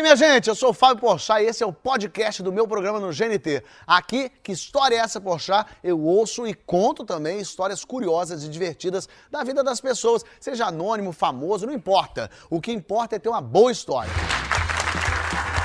aí, minha gente? Eu sou o Fábio Porchat e esse é o podcast do meu programa no GNT. Aqui, que história é essa, Porchat? Eu ouço e conto também histórias curiosas e divertidas da vida das pessoas, seja anônimo, famoso, não importa. O que importa é ter uma boa história.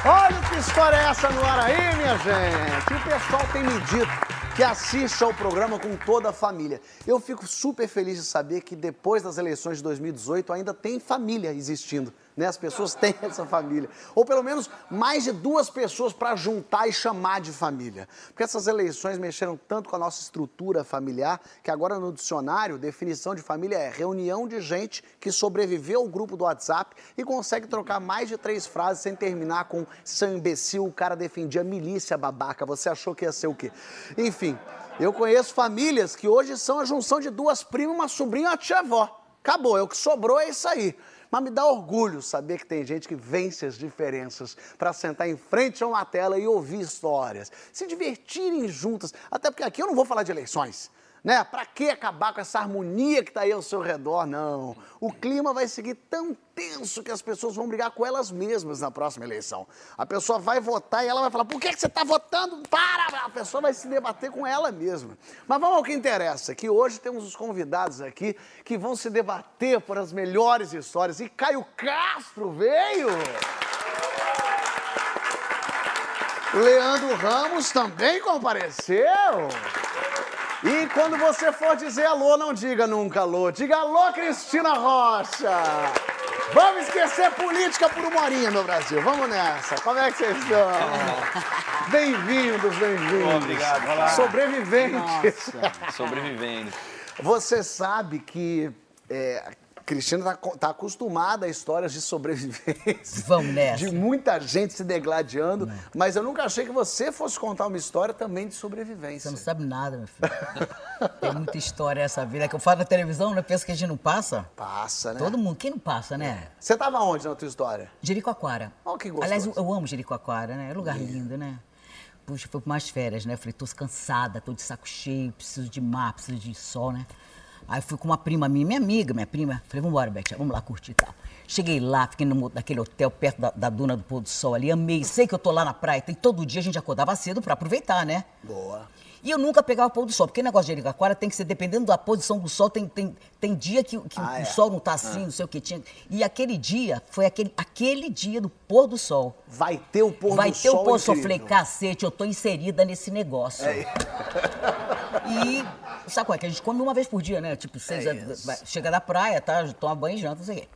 Olha que história é essa no ar aí, minha gente. O pessoal tem me dito que assiste ao programa com toda a família. Eu fico super feliz de saber que depois das eleições de 2018 ainda tem família existindo. Né? As pessoas têm essa família. Ou pelo menos mais de duas pessoas para juntar e chamar de família. Porque essas eleições mexeram tanto com a nossa estrutura familiar que agora no dicionário, definição de família é reunião de gente que sobreviveu ao grupo do WhatsApp e consegue trocar mais de três frases sem terminar com seu imbecil, o cara defendia milícia babaca. Você achou que ia ser o quê? Enfim. Eu conheço famílias que hoje são a junção de duas primas, uma sobrinha e uma tia-avó. Acabou, é o que sobrou, é isso aí. Mas me dá orgulho saber que tem gente que vence as diferenças para sentar em frente a uma tela e ouvir histórias, se divertirem juntas. Até porque aqui eu não vou falar de eleições né? Para que acabar com essa harmonia que está aí ao seu redor? Não. O clima vai seguir tão tenso que as pessoas vão brigar com elas mesmas na próxima eleição. A pessoa vai votar e ela vai falar: por que, que você está votando? Para! A pessoa vai se debater com ela mesma. Mas vamos ao que interessa, que hoje temos os convidados aqui que vão se debater por as melhores histórias. E Caio Castro veio! Leandro Ramos também compareceu. E quando você for dizer alô, não diga nunca alô. Diga alô, Cristina Rocha. Vamos esquecer política por uma horinha, meu Brasil. Vamos nessa. Como é que vocês estão? Bem-vindos, bem-vindos. Obrigado. Olá. Sobreviventes. Nossa. Sobrevivendo. Você sabe que é, Cristina está tá acostumada a histórias de sobrevivência. Vamos nessa. De muita gente se degladiando. Não. Mas eu nunca achei que você fosse contar uma história também de sobrevivência. Você não sabe nada, meu filho. Tem muita história essa vida. Que eu falo na televisão, né? Pensa que a gente não passa? Passa, né? Todo mundo. Quem não passa, né? Você estava onde na tua história? Jericoacoara. Oh, que gostoso. Aliás, eu, eu amo Jericoacoara, né? É um lugar lindo, né? Puxa, foi por mais férias, né? Eu falei, tô cansada, tô de saco cheio, preciso de mar, preciso de sol, né? Aí fui com uma prima minha, minha amiga, minha prima. Falei, vamos embora, Beth, vamos lá curtir e tal. Cheguei lá, fiquei no, naquele hotel perto da, da, do pôr do sol ali, amei. Sei que eu tô lá na praia, tem todo dia a gente acordava cedo para aproveitar, né? Boa. E eu nunca pegava o pôr do sol, porque o negócio de Jericoacoara tem que ser, dependendo da posição do sol, tem, tem, tem dia que, que ah, o é. sol não tá assim, ah. não sei o que tinha. E aquele dia, foi aquele, aquele dia do pôr do sol. Vai ter o pôr Vai do sol Vai ter o pôr do sol. Eu falei, cacete, eu tô inserida nesse negócio. É. E sabe qual é? Que a gente come uma vez por dia, né? Tipo, seis, é chega da praia, tá? Toma banho e janta, não sei o quê.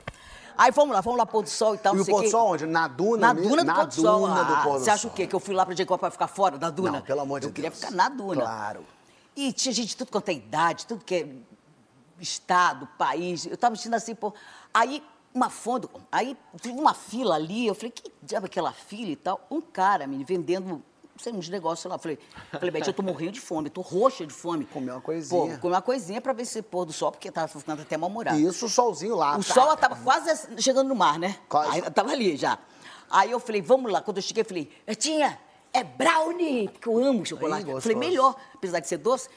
Aí vamos lá, vamos lá, pôr do sol e tal. E o pôr do sol onde? Na duna Na duna do na pôr do sol. Na duna do ah, pôr do Você acha o quê? Que eu fui lá pra Jacob pra ficar fora da duna? Não, pelo amor de eu Deus. Eu queria ficar na duna. Claro. E tinha gente de tudo quanto é idade, tudo que é estado, país. Eu tava sentindo assim, pô. Aí, uma fonte, aí uma fila ali, eu falei, que diabo é aquela fila e tal? Um cara me vendendo sei, uns negócios lá. Falei, falei, Beth, eu tô morrendo de fome, tô roxa de fome. Comer uma coisinha. Pô, comer uma coisinha pra ver se pôr do sol, porque tava ficando até mal-humorado. Isso, o solzinho lá. O tá. sol tava quase chegando no mar, né? Quase. Aí, tava ali já. Aí eu falei, vamos lá. Quando eu cheguei, eu falei, Tia, é brownie, porque eu amo chocolate. Aí, falei, melhor, apesar de ser doce.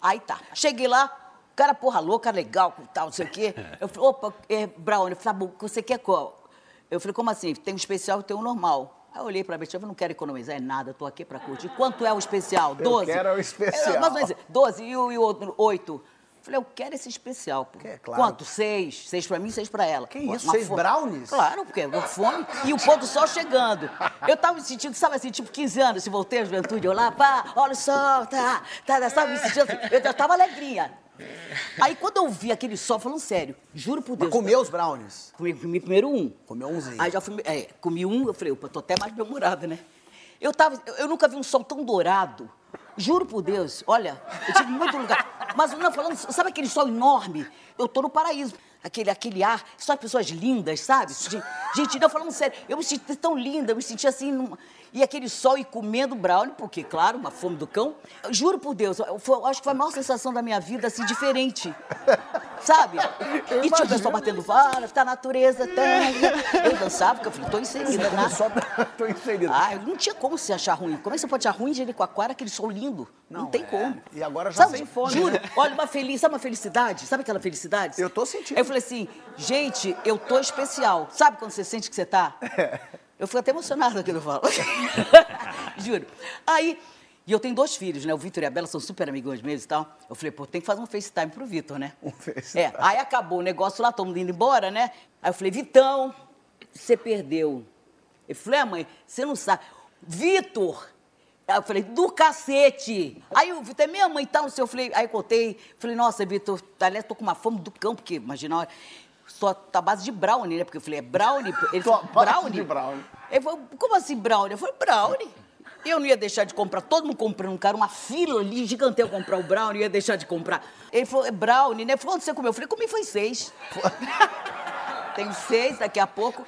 Aí tá. Cheguei lá, cara porra louca, legal, tal, não sei o quê. Eu falei, opa, é brownie. Eu falei, tá bom, você quer qual? Eu falei, como assim? Tem um especial e tem um normal. Aí eu olhei para a Betty, eu não quero economizar em nada, estou aqui para curtir. Quanto é o especial? Doze? Eu quero o especial. É, mas, doze e o, e o outro, oito. Falei, eu quero esse especial. Pô. Que, claro. Quanto? Seis. Seis pra mim, seis pra ela. Que isso? Uma seis fome. brownies? Claro, porque eu fome. E o pôr do sol chegando. Eu tava me sentindo, sabe assim, tipo 15 anos, se voltei à juventude, eu lá, pá, olha o sol, tá, tá, sabe, me sentindo assim. Eu, eu tava alegrinha. Aí quando eu vi aquele sol, falando sério, juro por Deus. Mas comeu os brownies? Comi, comi primeiro um. Comeu umzinho. Aí já fui, é, comi um, eu falei, opa, tô até mais bem-humorada, né? Eu, tava, eu nunca vi um sol tão dourado. Juro por Deus, olha, eu tive muito lugar. Mas não falando, sabe aquele sol enorme? Eu tô no paraíso. Aquele, aquele ar, só pessoas lindas, sabe? Gente, não falando sério, eu me senti tão linda, eu me senti assim. Numa, e aquele sol e comendo brownie, porque, claro, uma fome do cão. Juro por Deus, eu, foi, acho que foi a maior sensação da minha vida, assim, diferente. Sabe? Eu e tinha o pessoal batendo vara, tá a natureza, tá. Eu dançava, porque eu falei, tô inserida, né? Só tô inserida. Ah, não tinha como se achar ruim. Como é que você pode achar ruim de Jericoacoara, aquele sol lindo? Não, não tem é. como. E agora já sabe, sem fome. Juro, né? olha, uma feliz, sabe uma felicidade? Sabe aquela felicidade? Eu tô sentindo. Eu falei assim, gente, eu tô especial. Sabe quando você sente que você tá? É. Eu fico até emocionada quando eu falo. Juro. Aí, e eu tenho dois filhos, né? O Vitor e a Bela são super amigos meus e tal. Eu falei, pô, tem que fazer um FaceTime pro Vitor, né? Um FaceTime. É, aí acabou o negócio lá, todo mundo indo embora, né? Aí eu falei, Vitão, você perdeu. Eu falei, ah, mãe, você não sabe. Vitor! Aí eu falei, do cacete! Aí o Vitor, é minha mãe e tal, não sei. Eu falei, aí eu contei, falei, nossa, Vitor, aliás, tô com uma fome do cão, porque imagina, a hora, só tá base de brownie, né? Porque eu falei, é brownie? Ele falou, brownie? de brownie. Ele falou, como assim brownie? Eu falei, brownie. Eu não ia deixar de comprar, todo mundo comprando, cara, uma fila ali gigantesca comprar o brownie, eu ia deixar de comprar. Ele falou, é brownie, né? Ele falou, onde você comeu? Eu falei, comi foi seis. Tenho seis daqui a pouco.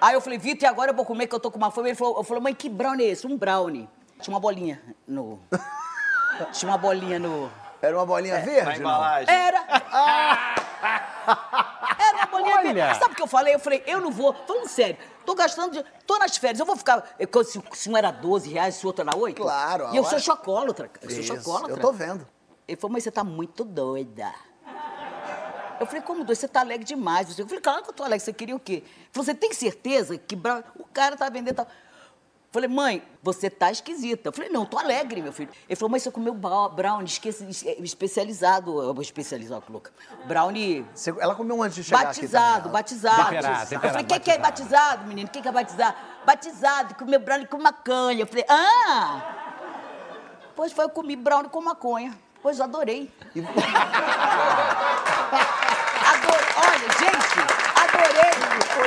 Aí eu falei, Vitor, e agora eu vou comer que eu tô com uma fome. Ele falou, eu falei, mãe, que brownie é esse? Um brownie. Tinha uma bolinha no... Tinha uma bolinha no... Era uma bolinha Na verde? não? embalagem. Era. Era bolinha Olha. Sabe o que eu falei? Eu falei, eu não vou. Falando sério, tô gastando. De, tô nas férias, eu vou ficar. eu- Se, se um era 12 reais, se o outro era 8. Claro, E eu sou chocólatra. Eu sou chocólatra. Eu tô vendo. Ele falou, mas você tá muito doida. Eu falei, como doida? Você tá alegre demais. Eu falei, claro que eu tô alegre. Você queria o quê? Ele falou, você tem certeza que o cara tá vendendo tal. Eu falei, mãe, você tá esquisita. Eu falei, não, eu tô alegre, meu filho. Ele falou, mas você comeu brownie esqueci, especializado. Eu vou especializar, que louca. Brownie Você- ela comeu antes de chegar batizado, aqui também. batizado. Temperado, Eu falei, quem que é batizado. batizado, menino? Quem que é batizado? Batizado, comeu brownie com maconha. Eu falei, ah! Pois foi, eu comi brownie com maconha. Pois eu adorei. Adorei. Olha, gente, adorei.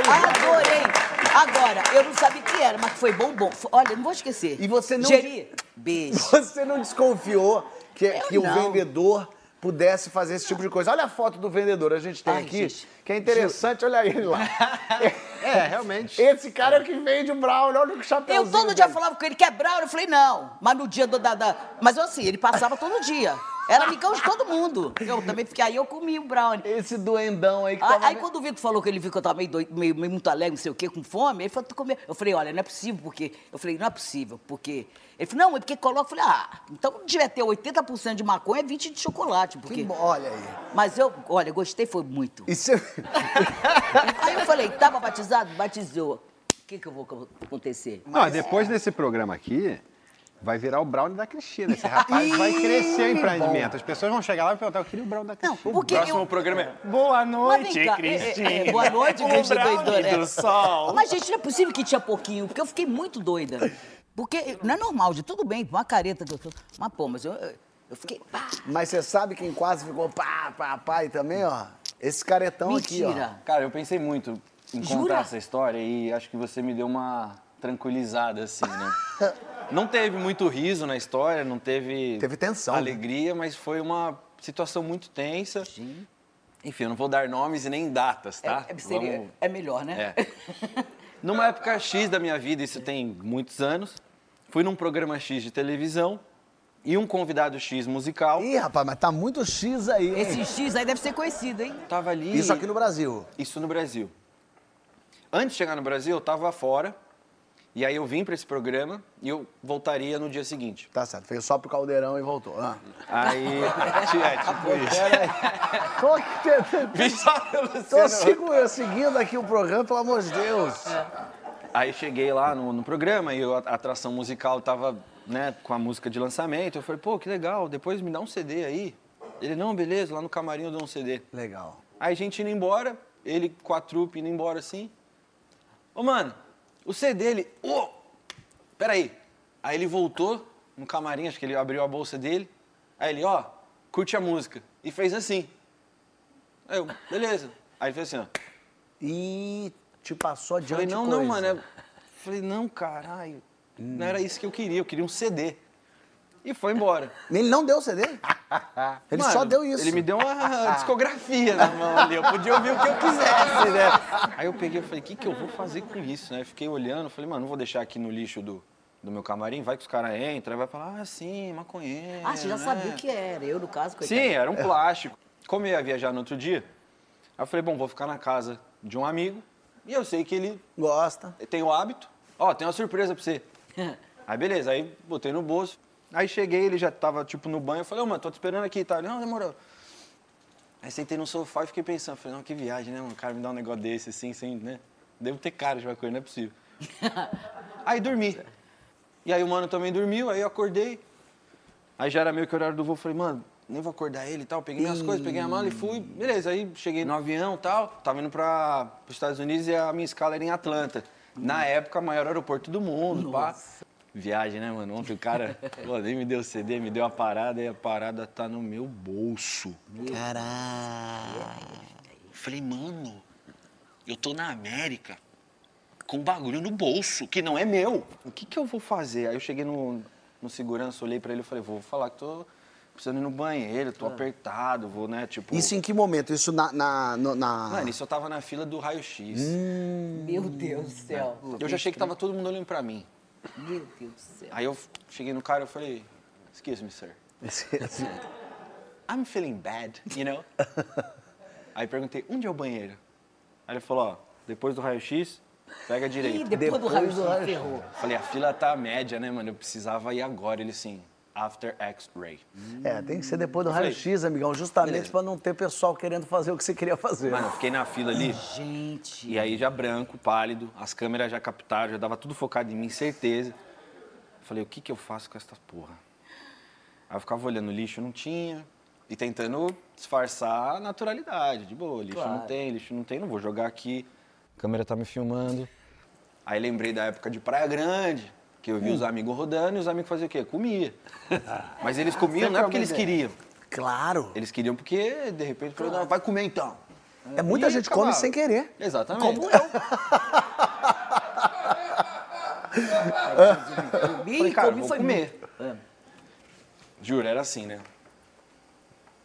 Adorei. Agora, eu não sabia o que era, mas foi bom, bom. Olha, não vou esquecer. E você não- Geri, beijo. Você não desconfiou que, que o vendedor pudesse fazer esse tipo de coisa? Olha a foto do vendedor, a gente tem Ai, aqui, gente. que é interessante, olha ele lá. É, realmente. Esse cara é o que vende o brownie, olha o chapéuzinho Eu todo dia dele. falava com ele, quer brownie? Eu falei, não. Mas no dia do, da, da... Mas eu, assim, ele passava todo dia. Era amigão de todo mundo. Eu também fiquei, aí eu comi o brownie. Esse doendão aí que Aí, tava... aí quando o Vitor falou que ele viu que eu tava meio, doido, meio, meio muito alegre, não sei o quê, com fome, ele falou, tu comeu. Eu falei, olha, não é possível, porque... Eu falei, não é possível, porque... Ele falou, não, é porque coloca... Eu falei, ah, então devia ter 80% de maconha, 20% de chocolate, porque... Que olha aí. Mas eu, olha, gostei, foi muito. E você... Aí eu falei, tava batizado? Batizou. O que que eu vou acontecer? Não, depois desse programa aqui, vai virar o brownie da Cristina. Esse rapaz vai crescer o empreendimento. As pessoas vão chegar lá e perguntar, eu queria o brownie da Não, Cristina. porque Próximo eu... programa é Boa noite, cá, é, Cristina. é, é, boa noite, o doidona. é. do sol. Mas, gente, não é possível que tinha pouquinho, porque eu fiquei muito doida. Porque não é normal, de tudo bem, uma careta que eu tô. Mas, pô, mas eu, eu fiquei. pá, Mas você sabe quem quase ficou pá, pá, pá e também, ó? Esse caretão aqui, ó. mentira. Cara, eu pensei muito em contar Jura? essa história e acho que você me deu uma tranquilizada, assim, né? Não teve muito riso na história, não teve... Teve tensão, né? Alegria, mas foi uma situação muito tensa. Enfim, eu não vou dar nomes e nem datas, tá? É, é, seria- Vamos- é melhor, né? É. Numa época X da minha vida, isso tem muitos anos, fui num programa X de televisão e um convidado X musical Ih, rapaz, mas tá muito X aí, hein? Esse X aí deve ser conhecido, hein? tava ali. Isso aqui no Brasil. Isso no Brasil. Antes de chegar no Brasil, eu tava fora. E aí eu vim para esse programa e eu voltaria no dia seguinte. Tá certo, fez só pro caldeirão e voltou. Ah. Aí. é, tipo isso. Tô Tô segura- seguindo aqui o programa, pelo amor de Deus. Aí cheguei lá no, no programa e a atração musical tava, né, com a música de lançamento. Eu falei, pô, que legal, depois me dá um CD aí. Ele, não, beleza, lá no camarim eu dou um CD. Legal. Aí a gente indo embora, ele com a trupe indo embora assim. Ô, mano, o CD, ele, ô, peraí. Aí ele voltou no camarim, acho que ele abriu a bolsa dele. Aí ele, ó, curte a música. E fez assim. Aí eu, beleza. Aí ele fez assim, ó. E te passou adiante Falei, não, coisa. não, mano. é- Falei, não, caralho. Não era isso que eu queria, eu queria um CD. E foi embora. Ele não deu o CD? Ele Mano, só deu isso. Ele me deu uma discografia na mão ali. Eu podia ouvir o que eu quisesse, né? Aí eu peguei e falei, o que, que eu vou fazer com isso, né? Fiquei olhando, falei, mano, não vou deixar aqui no lixo do, do meu camarim, vai que os caras entram, vai falar, ah, sim, maconheiro. Ah, você já né? sabia o que era. Eu, no caso, coitado. Sim, era um plástico. Como eu ia viajar no outro dia, aí eu falei, bom, vou ficar na casa de um amigo e eu sei que ele Gosta. tem o hábito. Ó, tem uma surpresa pra você. Aí beleza, aí botei no bolso. Aí cheguei, ele já tava tipo no banho. Eu falei, ô mano, tô te esperando aqui e tal. Ele, não, demorou. Aí sentei no sofá e fiquei pensando. Falei, não, que viagem, né, mano? O cara me dá um negócio desse assim, sem, né? Devo ter cara de uma coisa, não é possível. Aí dormi. E aí o mano também dormiu, aí eu acordei. Aí já era meio que o horário do voo, falei, mano, nem vou acordar ele e tal. Peguei minhas coisas, peguei a mala e fui. Beleza, aí cheguei no avião e tal. Tava indo para os Estados Unidos e a minha escala era em Atlanta. Na época, maior aeroporto do mundo, pá. Viagem, né, mano? Ontem o cara pô, nem me deu CD, me deu a parada e a parada tá no meu bolso. Caralho. Falei, mano, eu tô na América com um bagulho no bolso, que não é meu. O que que eu vou fazer? Aí eu cheguei no, no segurança, olhei pra ele e falei, vou falar que tô precisando ir no banheiro, tô apertado, vou, né, tipo... Isso em que momento? Isso na. na, na... Mano, isso eu tava na fila do raio-x. Meu Deus do céu. Eu já achei que tava todo mundo olhando pra mim. Meu Deus do céu. Aí eu cheguei no cara e falei, excuse me, sir. I'm feeling bad, you know? Aí perguntei, onde é o banheiro? Aí ele falou, ó, depois do raio-x, pega a Ih, depois, do Depois raio do raio-x. ferrou. Falei, a fila tá média, né, mano? Eu precisava ir agora. Ele assim, after X-ray. É, tem que ser depois do raio-x, amigão, justamente pra não ter pessoal querendo fazer o que você queria fazer. Mano, eu fiquei na fila ali. Gente. E aí já branco, pálido, as câmeras já captaram, já dava tudo focado em mim, certeza. Falei, o que que eu faço com essa porra? Aí eu ficava olhando lixo, não tinha. E tentando disfarçar a naturalidade, de boa, lixo Claro. não tem, lixo não tem, não vou jogar aqui. A câmera tá me filmando. Aí lembrei da época de Praia Grande, que eu vi os amigos rodando e os amigos faziam o quê? Comia. Mas eles comiam não é porque eles queriam. Claro. Eles queriam porque, de repente, falaram, não, vai comer então. É muita E gente acabava. come sem querer. Exatamente. Como eu. Comi, Falei, cara, comi vou comer. muito. Juro, era assim, né?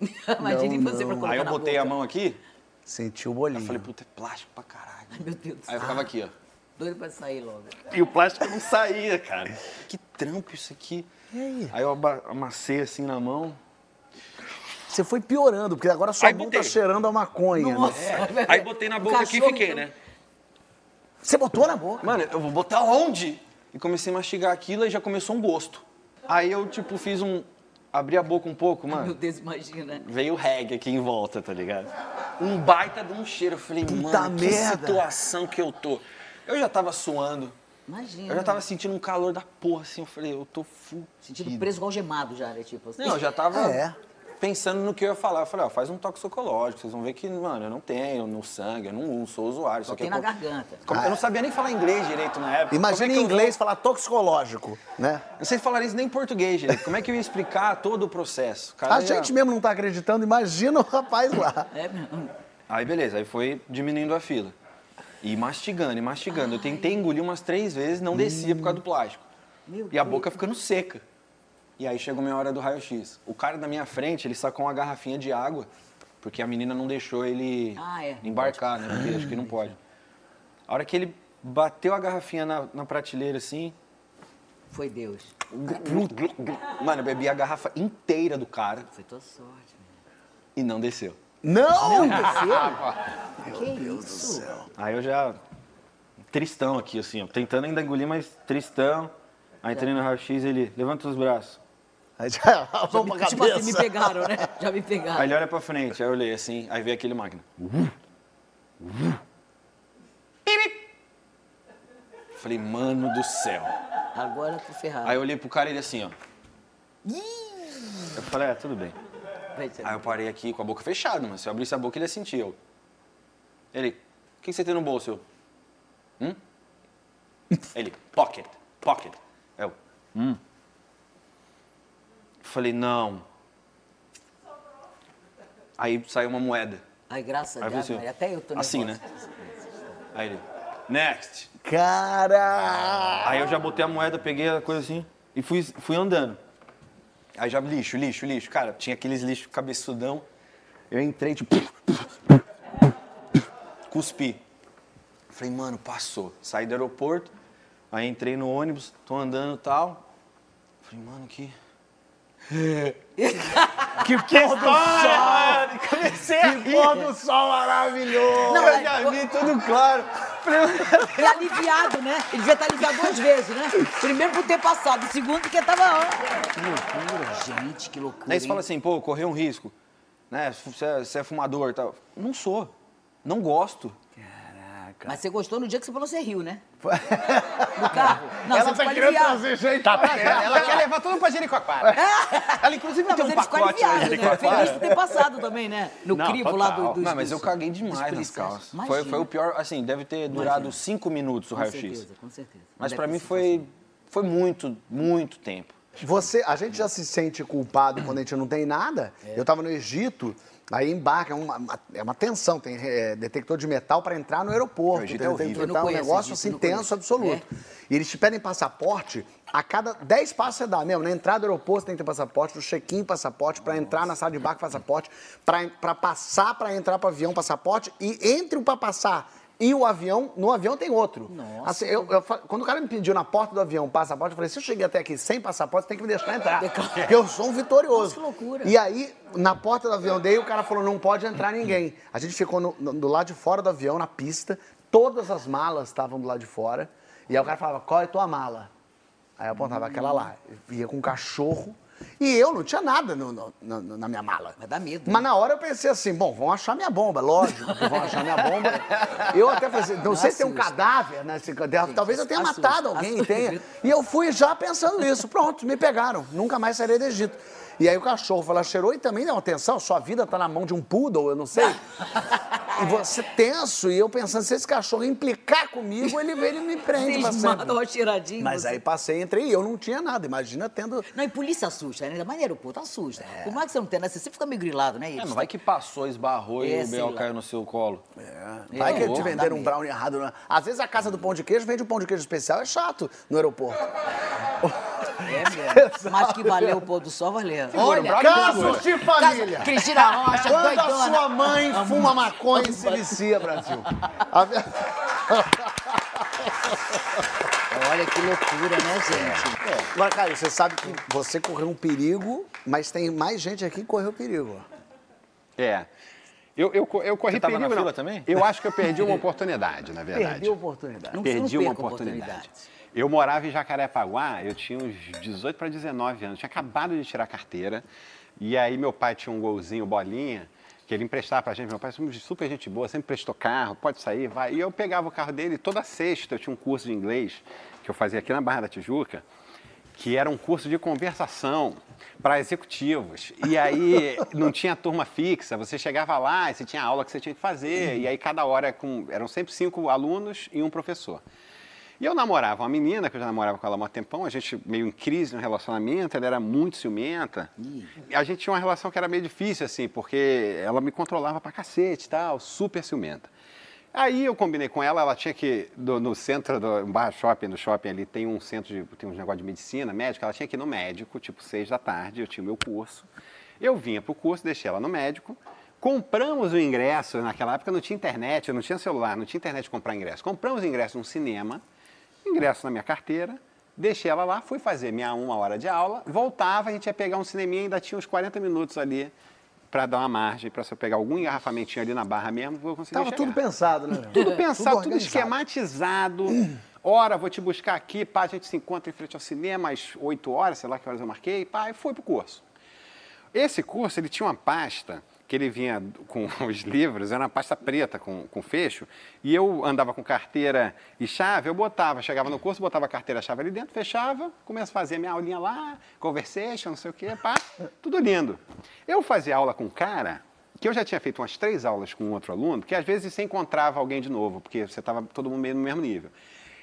Imagine Não, você pra não. Aí eu botei boca. a mão aqui, Sentiu o bolinho. eu falei, puta, é plástico pra caralho. Ai, meu Deus do Aí eu céu. ficava aqui, ó. Doido pra sair logo. E o plástico não saía, cara. Que trampo isso aqui. E aí? Aí eu amassei assim na mão. Você foi piorando, porque agora sua Aí mão botei. tá cheirando a maconha. né? Nossa. É. Aí botei na boca aqui e fiquei, então. né? Você botou na boca. Mano, eu vou botar onde? E comecei a mastigar aquilo e já começou um gosto. Aí eu, tipo, fiz um. Abri a boca um pouco, Meu mano. Deus, imagina. Veio o reggae aqui em volta, tá ligado? Um baita de um cheiro. Eu falei, Puta mano, que merda. situação que eu tô. Eu já tava suando. Imagina. Eu já tava sentindo um calor da porra, assim. Eu falei, eu tô fudido. Sentindo preso igual gemado já, né? Tipo assim. Não, eu já tava É. pensando no que eu ia falar. Eu falei, ó, faz um toxicológico, vocês vão ver que, mano, eu não tenho no sangue, eu não sou usuário. Só tem é na co- garganta. Como- Eu não sabia nem falar inglês direito na época. Imagina Como é em que eu vou- inglês falar toxicológico, né? Não sei falar isso nem em português direito. Como é que eu ia explicar todo o processo? Cara A já- gente mesmo não tá acreditando, imagina o rapaz lá. É mesmo. Aí beleza, aí foi diminuindo a fila. E mastigando, e mastigando. Eu tentei engolir umas três vezes, não descia por causa do plástico. Meu E a boca ficando seca. E aí chegou minha hora do raio-x. O cara da minha frente, ele sacou uma garrafinha de água, porque a menina não deixou ele Ah, é. embarcar, né? Porque acho que não pode. A hora que ele bateu a garrafinha na, na prateleira assim, Foi Deus. mano, eu bebi a garrafa inteira do cara Foi tua sorte, meu. e não desceu. Não! que isso? Aí eu já. Tristão aqui, assim, ó. Tentando ainda engolir, mas tristão. Aí entrei no raio-x ele levanta os braços. Aí já, me, pra tipo assim, me cabeça. pegaram, né? Já me pegaram. Aí ele olha pra frente, aí eu olhei assim, aí veio aquele máquina. Falei, mano do céu. Agora eu tô ferrado. Aí eu olhei pro cara e ele assim, ó. Eu falei, é, tudo bem. Ser- Aí eu parei aqui com a boca fechada, mas se eu abrisse a boca ele ia sentir. Eu. Ele, o que que você tem no bolso? Eu, hum? Ele, pocket, pocket. Eu, hum. Falei, não. Aí saiu uma moeda. Ai, graças a Deus, Maria, até eu tô assim, né? nervosa. Aí ele, next. Cara! Aí eu já botei a moeda, peguei a coisa assim e fui, fui andando. Aí já lixo, lixo, lixo. Cara, tinha aqueles lixos cabeçudão. Eu entrei, tipo. Cuspi. Falei, mano, passou. Saí do aeroporto, aí entrei no ônibus, tô andando e tal. Falei, mano, que. Que pôr do sol! Comecei a Que pôr do sol maravilhoso! Não, Eu já vi tudo claro. E aliviado, né? Ele devia estar aliviado duas vezes, né? Primeiro por ter passado, segundo porque tava. Que loucura, gente, que loucura. Aí você hein? fala assim, pô, correu um risco. Né? Você é, você é fumador e tal. Não sou. Não gosto. Mas você gostou no dia que você falou que você riu, né? No carro? Não, Ela você tá querendo trazer gente Tá, pra tá, cá. ela quer levar tudo pra Jericoacoara. Ela, inclusive, Não, tem mas um pacote aí. né? Feliz por ter passado também, né? No Não, crivo lá do, total. dos, Não, mas eu caguei demais nas calças. Foi, Imagina. foi o pior, assim, deve ter durado cinco minutos o Com raio-x. certeza, com certeza. Mas pra mim foi, foi muito, muito tempo. Você, a gente já se sente culpado quando a gente não tem nada. Eu tava no Egito, aí embarca, é uma, uma- é uma tensão, tem é, detector de metal para entrar no aeroporto. Tem é detector de metal, é um negócio assim tenso, absoluto. E eles te pedem passaporte, a cada 10 passos você dá mesmo. Na entrada do aeroporto tem que ter passaporte, no check-in passaporte, para entrar na sala de barco passaporte, para passar para entrar para avião passaporte e entre o para passar e o avião, no avião tem outro. Nossa. Assim, eu- eu quando o cara me pediu na porta do avião passaporte, eu falei, se eu cheguei até aqui sem passaporte, você tem que me deixar entrar. Porque eu sou um vitorioso. Nossa, que loucura. E aí, na porta do avião dele, o cara falou, não pode entrar ninguém. A gente ficou no- no- do lado de fora do avião, na pista, todas as malas estavam do lado de fora. E aí o cara falava, qual é a tua mala? Aí eu apontava aquela lá. Ia com um cachorro. E eu não tinha nada no- no- no- na minha mala. Mas dá medo, Mas né? na hora eu pensei assim, bom, vão achar minha bomba, lógico, que vão achar minha bomba. Eu até falei assim, não sei se tem um cadáver nesse cadáver, talvez eu tenha assusta, matado alguém, assusta. tenha. E eu fui já pensando nisso, pronto, me pegaram, nunca mais sairei do Egito. E aí o cachorro falou, cheirou e também deu atenção, sua vida tá na mão de um poodle, eu não sei. E você tenso, e eu pensando, se esse cachorro implicar comigo, ele, ele me prende uma cheiradinha. Mas você- aí passei, entrei e eu não tinha nada, imagina tendo... Não, e polícia assusta, né? Ainda mais no aeroporto, assusta. É. Por mais que você não tenha? Você sempre fica meio grilado, né? É, mas vai que passou, esbarrou É, e o B.O. caiu no seu colo. Vai que É, te venderam um brownie errado. Né? Às vezes a casa do pão de queijo vende um pão de queijo especial, é chato no aeroporto. É mesmo. Mas que valeu o pôr do sol, valeu. Olha, casos de família. Cristina Rocha, Quando a doidona. sua mãe fuma maconha e se vicia, Brasil. A Olha que loucura, né, gente? Agora, Caio, você sabe que você correu um perigo, mas tem mais gente aqui que correu perigo. É. Eu, eu, eu corri Você tava perigo, na não. fila também? Eu acho que eu perdi uma oportunidade, na verdade. Perdeu a oportunidade. Não- Perdi não uma perca oportunidade. Eu morava em Jacarepaguá, eu tinha uns 18 para 19 anos, tinha acabado de tirar carteira. E aí meu pai tinha um golzinho, bolinha, que ele emprestava pra gente. Meu pai é super gente boa, sempre prestou carro, pode sair, vai. E eu pegava o carro dele, toda sexta eu tinha um curso de inglês que eu fazia aqui na Barra da Tijuca, que era um curso de conversação para executivos. E aí não tinha turma fixa, você chegava lá e você tinha aula que você tinha que fazer, e aí cada hora eram sempre cinco alunos e um professor. E eu namorava uma menina, que eu já namorava com ela há um tempão, a gente meio em crise no relacionamento, ela era muito ciumenta. E a gente tinha uma relação que era meio difícil, assim, porque ela me controlava pra cacete e tal, super ciumenta. Aí eu combinei com ela, ela tinha que, do- no centro do Barra Shopping, no shopping ali, tem um centro de, tem um negócio de medicina, médico, ela tinha que ir no médico, tipo seis da tarde, eu tinha o meu curso. Eu vinha pro curso, deixei ela no médico, compramos o ingresso, naquela época não tinha internet, eu não tinha celular, não tinha internet de comprar ingresso. Compramos o ingresso num cinema, ingresso na minha carteira, deixei ela lá, fui fazer minha uma hora de aula, voltava, a gente ia pegar um cineminha, ainda tinha uns 40 minutos ali para dar uma margem, para se eu pegar algum engarrafamentinho ali na barra mesmo, eu conseguir Tava chegar. tudo pensado, né? Tudo pensado, tudo, organizado. esquematizado. Ora, vou te buscar aqui, pá, a gente se encontra em frente ao cinema às 8 horas, sei lá que horas eu marquei, pá, e fui pro curso. Esse curso, ele tinha uma pasta que ele vinha com os livros, era uma pasta preta com, com fecho, e eu andava com carteira e chave, eu botava, chegava no curso, botava a carteira e chave ali dentro, fechava, começo a fazer minha aulinha lá, conversation, não sei o quê, pá, tudo lindo. Eu fazia aula com um cara que eu já tinha feito umas três aulas com outro aluno, que às vezes você encontrava alguém de novo, porque você estava todo mundo meio no mesmo nível.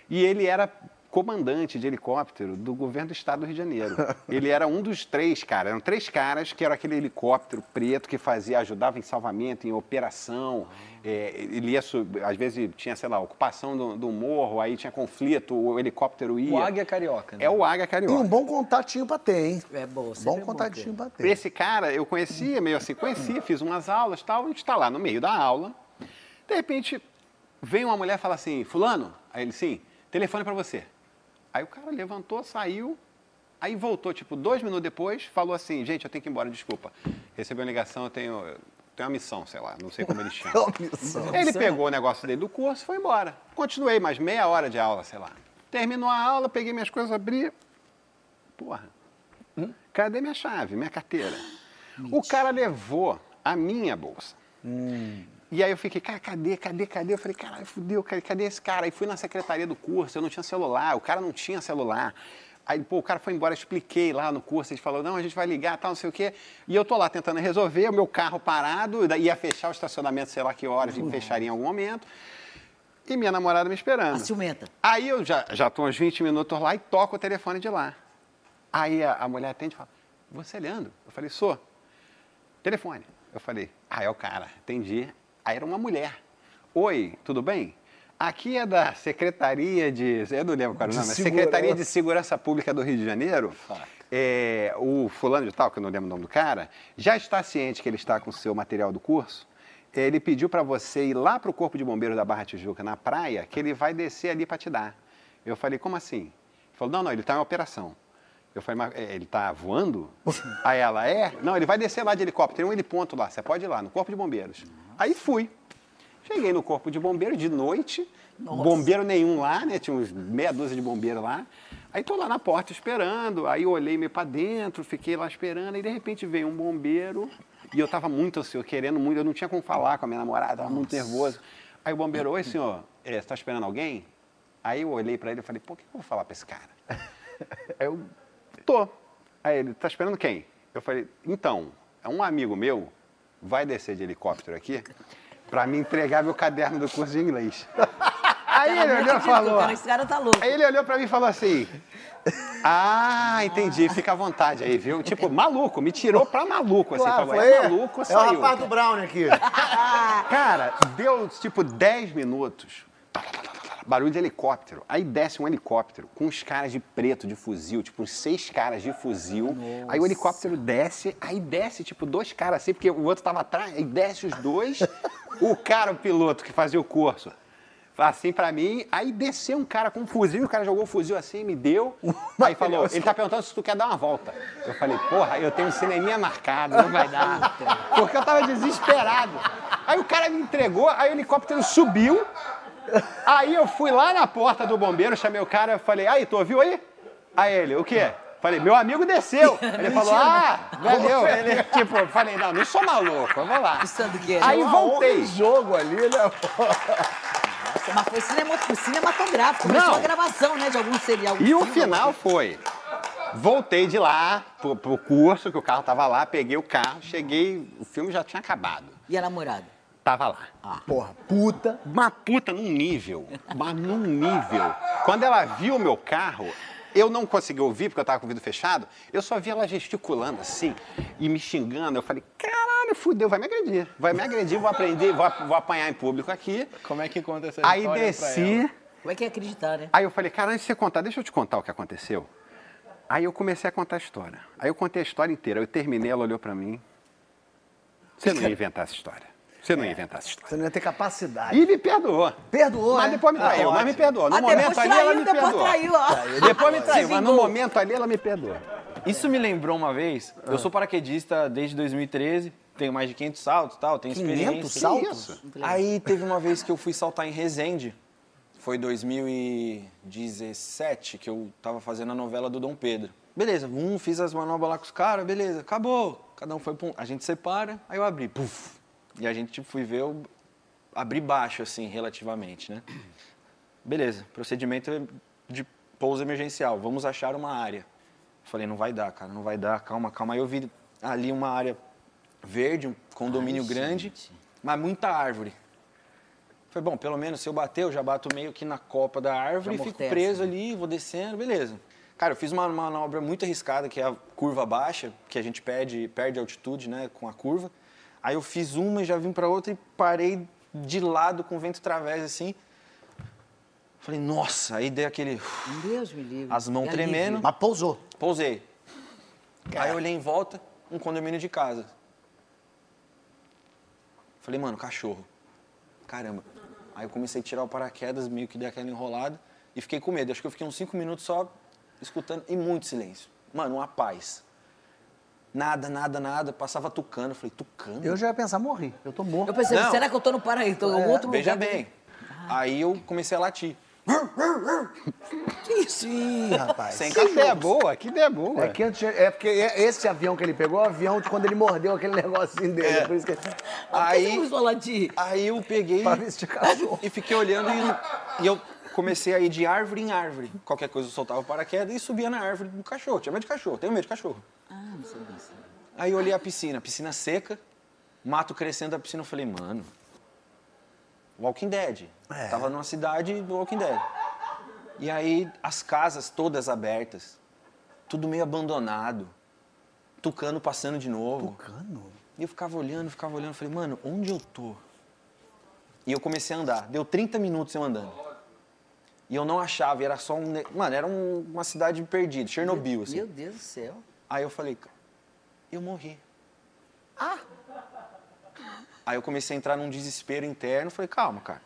E ele era comandante de helicóptero do governo do estado do Rio de Janeiro. Ele era um dos três caras, eram três caras que era aquele helicóptero preto que fazia, ajudava em salvamento, em operação. É, ele ia, às vezes tinha, sei lá, ocupação do, do morro, aí tinha conflito, o helicóptero ia. O Águia Carioca, né? É o Águia E Carioca. um bom contatinho pra ter, hein? É bom, Bom é bom contatinho ter. pra ter. Esse cara eu conhecia, meio assim, conhecia, fiz umas aulas e tal, a gente está lá no meio da aula. De repente, vem uma mulher e fala assim, fulano, aí ele, sim, telefone para você. Aí o cara levantou, saiu, aí voltou, tipo, dois minutos depois, falou assim, gente, eu tenho que ir embora, desculpa. Recebi uma ligação, eu tenho, eu tenho uma missão, sei lá, não sei como ele chama. Ele pegou o negócio dele do curso e foi embora. Continuei mais meia hora de aula, sei lá. Terminou a aula, peguei minhas coisas, abri. Porra. Cadê minha chave, minha carteira? O cara levou a minha bolsa. E aí eu fiquei, cara, cadê, cadê, cadê? Eu falei, caralho, fudeu, cadê esse cara? Aí fui na secretaria do curso, eu não tinha celular, o cara não tinha celular. Aí, pô, o cara foi embora, eu expliquei lá no curso, ele falou, não, a gente vai ligar, tal, não sei o quê. E eu tô lá tentando resolver, o meu carro parado, ia fechar o estacionamento, sei lá que horas, e fecharia em algum momento. E minha namorada me esperando. A ciumenta. Aí eu já, já tô uns 20 minutos lá e toco o telefone de lá. Aí a, a mulher atende e fala, você é Leandro? Eu falei, sou. Telefone. Eu falei, ah, é o cara, entendi. Aí era uma mulher. Oi, tudo bem? Aqui é da Secretaria de. Eu não lembro qual era o nome, Segurança. Secretaria de Segurança Pública do Rio de Janeiro. É, o fulano de tal, que eu não lembro o nome do cara, já está ciente que ele está com o seu material do curso. Ele pediu para você ir lá para o Corpo de Bombeiros da Barra Tijuca, na praia, que ele vai descer ali para te dar. Eu falei, como assim? Ele falou, não, não, ele está em operação. Eu falei, mas é, ele está voando? Aí ela, é? Não, ele vai descer lá de helicóptero, tem um heliponto lá, você pode ir lá, no Corpo de Bombeiros. Aí fui. Cheguei no Corpo de Bombeiros de noite, bombeiro nenhum lá, né? Tinha uns meia dúzia de bombeiros lá. Aí tô lá na porta esperando, aí eu olhei meio para dentro, fiquei lá esperando, e de repente veio um bombeiro, e eu tava muito ansioso, querendo muito, eu não tinha como falar com a minha namorada, tava muito nervoso. Aí o bombeiro, oi senhor, é, você tá esperando alguém? Aí eu olhei para ele e falei, pô, o que eu vou falar para esse cara? Aí eu, tô. Aí ele, tá esperando quem? Eu falei, então, é um amigo meu, vai descer de helicóptero aqui para me entregar meu caderno do curso de inglês. Aí ele olhou e falou. Cara, esse cara tá louco. Aí ele olhou pra mim e falou assim: Ah, entendi, fica à vontade aí, viu? Tipo, maluco, me tirou pra maluco, assim, Claro, falou, é maluco, é o saiu. rapaz do Brown aqui. Cara, deu tipo 10 minutos. Barulho de helicóptero. Aí desce um helicóptero com uns caras de preto, de fuzil, tipo uns seis caras de fuzil. Aí o helicóptero desce, aí desce tipo dois caras assim, porque o outro tava atrás, aí desce os dois. o cara, o piloto que fazia o curso, assim pra mim, aí desceu um cara com um fuzil, o cara jogou o fuzil assim, me deu. Aí falou, ele tá perguntando se tu quer dar uma volta. Eu falei, porra, eu tenho um cineminha marcado, não vai dar. Porque eu tava desesperado. Aí o cara me entregou, aí o helicóptero subiu. Aí eu fui lá na porta do bombeiro, chamei o cara, eu falei, aí, tu ouviu aí? Aí ele, o quê? Falei, meu amigo desceu. Ele falou, ah, valeu. Ele, tipo, eu falei, não, não sou maluco, eu vou lá. É. Aí voltei. jogo ali, né? Mas foi cinema- cinematográfico. Começou Não. a gravação, né, de algum serial. E o final foi, voltei de lá pro, pro curso, que o carro tava lá, peguei o carro, cheguei, o filme já tinha acabado. E a namorada? Tava lá. Porra, puta. Uma puta num nível, mas num nível. Quando ela viu o meu carro, eu não consegui ouvir, porque eu tava com o vidro fechado, eu só vi ela gesticulando assim e me xingando. Eu falei, caralho, fudeu, vai me agredir. Vai me agredir, vou aprender, vou, vou apanhar em público aqui. Como é que conta essa Aí história desci, ela? Como é que é acreditar, né? Aí eu falei, cara, antes de você contar, deixa eu te contar o que aconteceu. Aí eu comecei a contar a história. Aí eu contei a história inteira. Eu terminei, ela olhou pra mim. Você não ia inventar essa história. Você não ia inventar essa história. Você não ia ter capacidade. E me perdoou. Perdoou, Mas né? depois me traiu, Ah, mas me perdoou. No Ah, momento depois ali ela traiu, me depois perdoou. traiu, ó. Depois me traiu, mas no momento ali ela me perdoou. Isso me lembrou uma vez, eu sou paraquedista desde 2013, tenho mais de 500 saltos e tal, tenho 500 experiência. saltos? Isso. Aí teve uma vez que eu fui saltar em Resende, foi 2017, que eu tava fazendo a novela do Dom Pedro. Beleza, um, fiz as manobras lá com os caras, beleza, acabou. Cada um foi pra um... A gente separa, aí eu abri, puf. E a gente tipo, fui ver, eu abri baixo, assim, relativamente, né? Beleza, procedimento de pouso emergencial, vamos achar uma área. Falei, não vai dar, cara, não vai dar, calma, calma. Aí eu vi ali uma área verde, um condomínio Ai, grande, gente. mas muita árvore. Falei, bom, pelo menos se eu bater, eu já bato meio que na copa da árvore Já e fico preso né? ali, vou descendo, beleza. Cara, eu fiz uma manobra muito arriscada, que é a curva baixa, que a gente perde, perde altitude, né, com a curva. Aí eu fiz uma e já vim para outra e parei de lado com o vento través assim. Falei, nossa, aí dei aquele Deus me livre. as mãos Que tremendo. alívio. Mas pousou. Pousei. Aí eu olhei em volta, um condomínio de casa. Falei, mano, cachorro. Caramba. Aí eu comecei a tirar o paraquedas, meio que dei aquela enrolada e fiquei com medo. Acho que eu fiquei uns cinco minutos só escutando e muito silêncio. Mano, uma paz. Nada, nada, nada. Passava tucano. Eu falei, tucano? Eu já ia pensar, morri. Eu tô morto. Eu pensei, Não. será que eu tô no paraíso? Tô em É, outro Veja lugar? bem. Aí eu comecei a latir. Que isso? Ih, rapaz. Sem Que ideia boa, que ideia boa. É, que antes, é porque é- esse avião que ele pegou é o avião de quando ele mordeu aquele negocinho dele. É. Por isso que... Aí, Vamos falar de... aí eu peguei e fiquei olhando e, e eu comecei a ir de árvore em árvore. Qualquer coisa eu soltava o paraquedas e subia na árvore do cachorro. Tinha medo de cachorro, tenho medo de cachorro. Isso. Aí eu olhei a piscina, piscina seca, mato crescendo da piscina. Eu falei, mano, Walking Dead. É. Tava numa cidade do Walking Dead. E aí as casas todas abertas, tudo meio abandonado, tucano passando de novo. Tucano? E eu ficava olhando, ficava olhando, falei, mano, onde eu tô? E eu comecei a andar. Deu 30 minutos eu andando. E eu não achava, era só um. Mano, era um- uma cidade perdida, Chernobyl, assim. Meu Deus do céu. Aí eu falei, eu morri. Ah! Aí eu comecei a entrar num desespero interno, falei, calma, cara.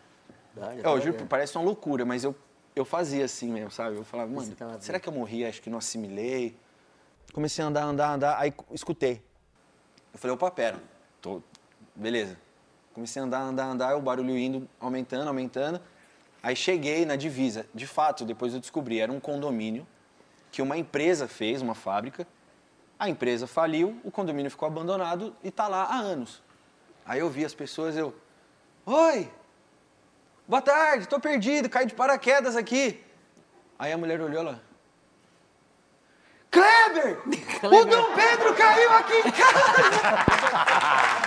Olha, Eu olha. juro, parece uma loucura, mas eu, eu fazia assim mesmo, sabe? Eu falava, mano, será que eu morri? Acho que não assimilei. Comecei a andar, andar, andar, aí escutei. Eu falei, opa, pera, tô... beleza. Comecei a andar, andar, andar, o barulho indo, aumentando, aumentando. Aí cheguei na divisa. De fato, depois eu descobri, era um condomínio que uma empresa fez, uma fábrica. A empresa faliu, o condomínio ficou abandonado e tá lá há anos. Aí eu vi as pessoas, eu... Oi! Boa tarde, tô perdido, caí de paraquedas aqui. Aí a mulher olhou lá. Kleber! O Dom Pedro caiu aqui em casa!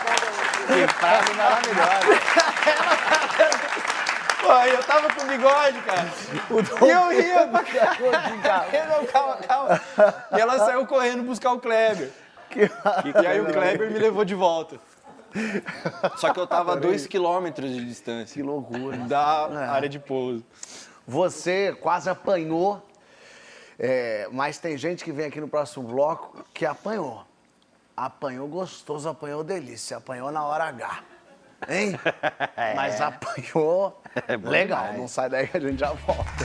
Que frase maravilhosa. Pô, eu tava com bigode, cara. E eu ria pra caralho. Calma, calma. E ela saiu correndo buscar o Kleber. E aí o Kleber me levou de volta. Só que eu tava a dois quilômetros de distância. Que loucura. Da área de pouso. Você quase apanhou, é, mas tem gente que vem aqui no próximo bloco que apanhou. Apanhou gostoso, apanhou delícia, apanhou na hora H. Hein? Mas apanhou É legal. demais. Não sai daí que a gente já volta.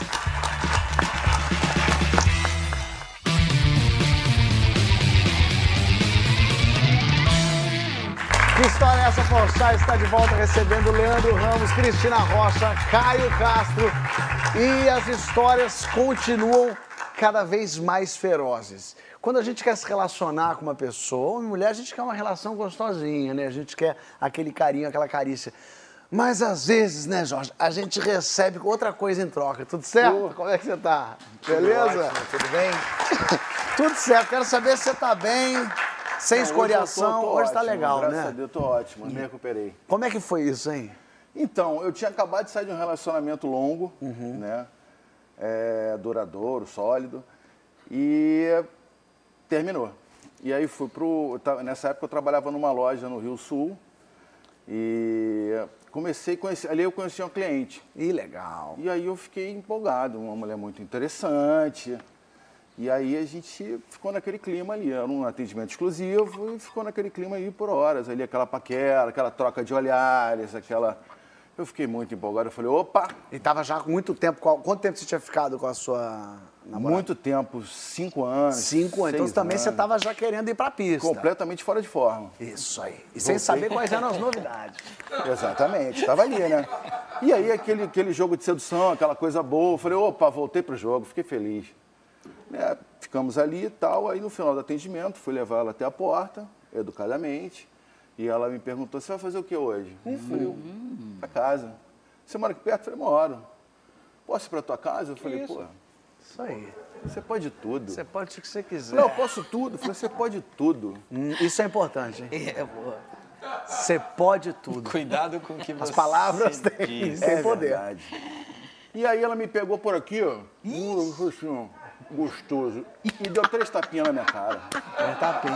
Que história é essa, Porchat? Está de volta recebendo Leandro Ramos, Cristina Rocha, Caio Castro. E as histórias continuam cada vez mais ferozes. Quando a gente quer se relacionar com uma pessoa, e mulher, a gente quer uma relação gostosinha, né? A gente quer aquele carinho, aquela carícia. Mas às vezes, né, Jorge, a gente recebe outra coisa em troca. Tudo certo? Como é que você tá? Beleza? Ótimo, tudo bem? Tudo certo. Quero saber se você tá bem, sem Não, escoriação. eu tô- tô Hoje tá ótimo, legal, graças né? a Deus, tô ótimo, me recuperei. Como é que foi isso, hein? Então, eu tinha acabado de sair de um relacionamento longo, Uhum. né? É, duradouro, sólido. E terminou. E aí fui pro. Nessa época eu trabalhava numa loja no Rio Sul. E comecei a conhecer. Ali eu conheci uma cliente. Ih, legal. E aí eu fiquei empolgado, uma mulher muito interessante. E aí a gente ficou naquele clima ali, era um atendimento exclusivo e ficou naquele clima aí por horas, ali aquela paquera, aquela troca de olhares, aquela... Eu fiquei muito empolgado, eu falei, opa, E tava já com muito tempo. Quanto tempo você tinha ficado com a sua namorada? muito tempo, cinco anos, Cinco anos. Então também você anos, tava já querendo ir pra pista. Completamente fora de forma. Isso aí. E sem saber quais eram as novidades. Exatamente, estava ali, né? E aí aquele, aquele jogo de sedução, aquela coisa boa, eu falei, opa, voltei pro jogo, fiquei feliz. Né, Ficamos ali e tal, aí no final do atendimento, fui levar ela até a porta, educadamente, e ela me perguntou, você vai fazer o que hoje? Eu falei, eu, pra casa. Você mora aqui perto? Eu falei, moro. Posso ir pra tua casa? Eu falei, pô, Isso aí. você pode tudo. Você pode o que você quiser. Não, eu posso tudo. Eu falei, você pode tudo. Hum, Isso é importante, hein? É, boa. Você pode tudo. Cuidado com o que você As palavras têm, têm poder. verdade. E aí ela me pegou por aqui, ó. Uh, foi assim, ó, gostoso. E deu três tapinhas na minha cara. É tapinha.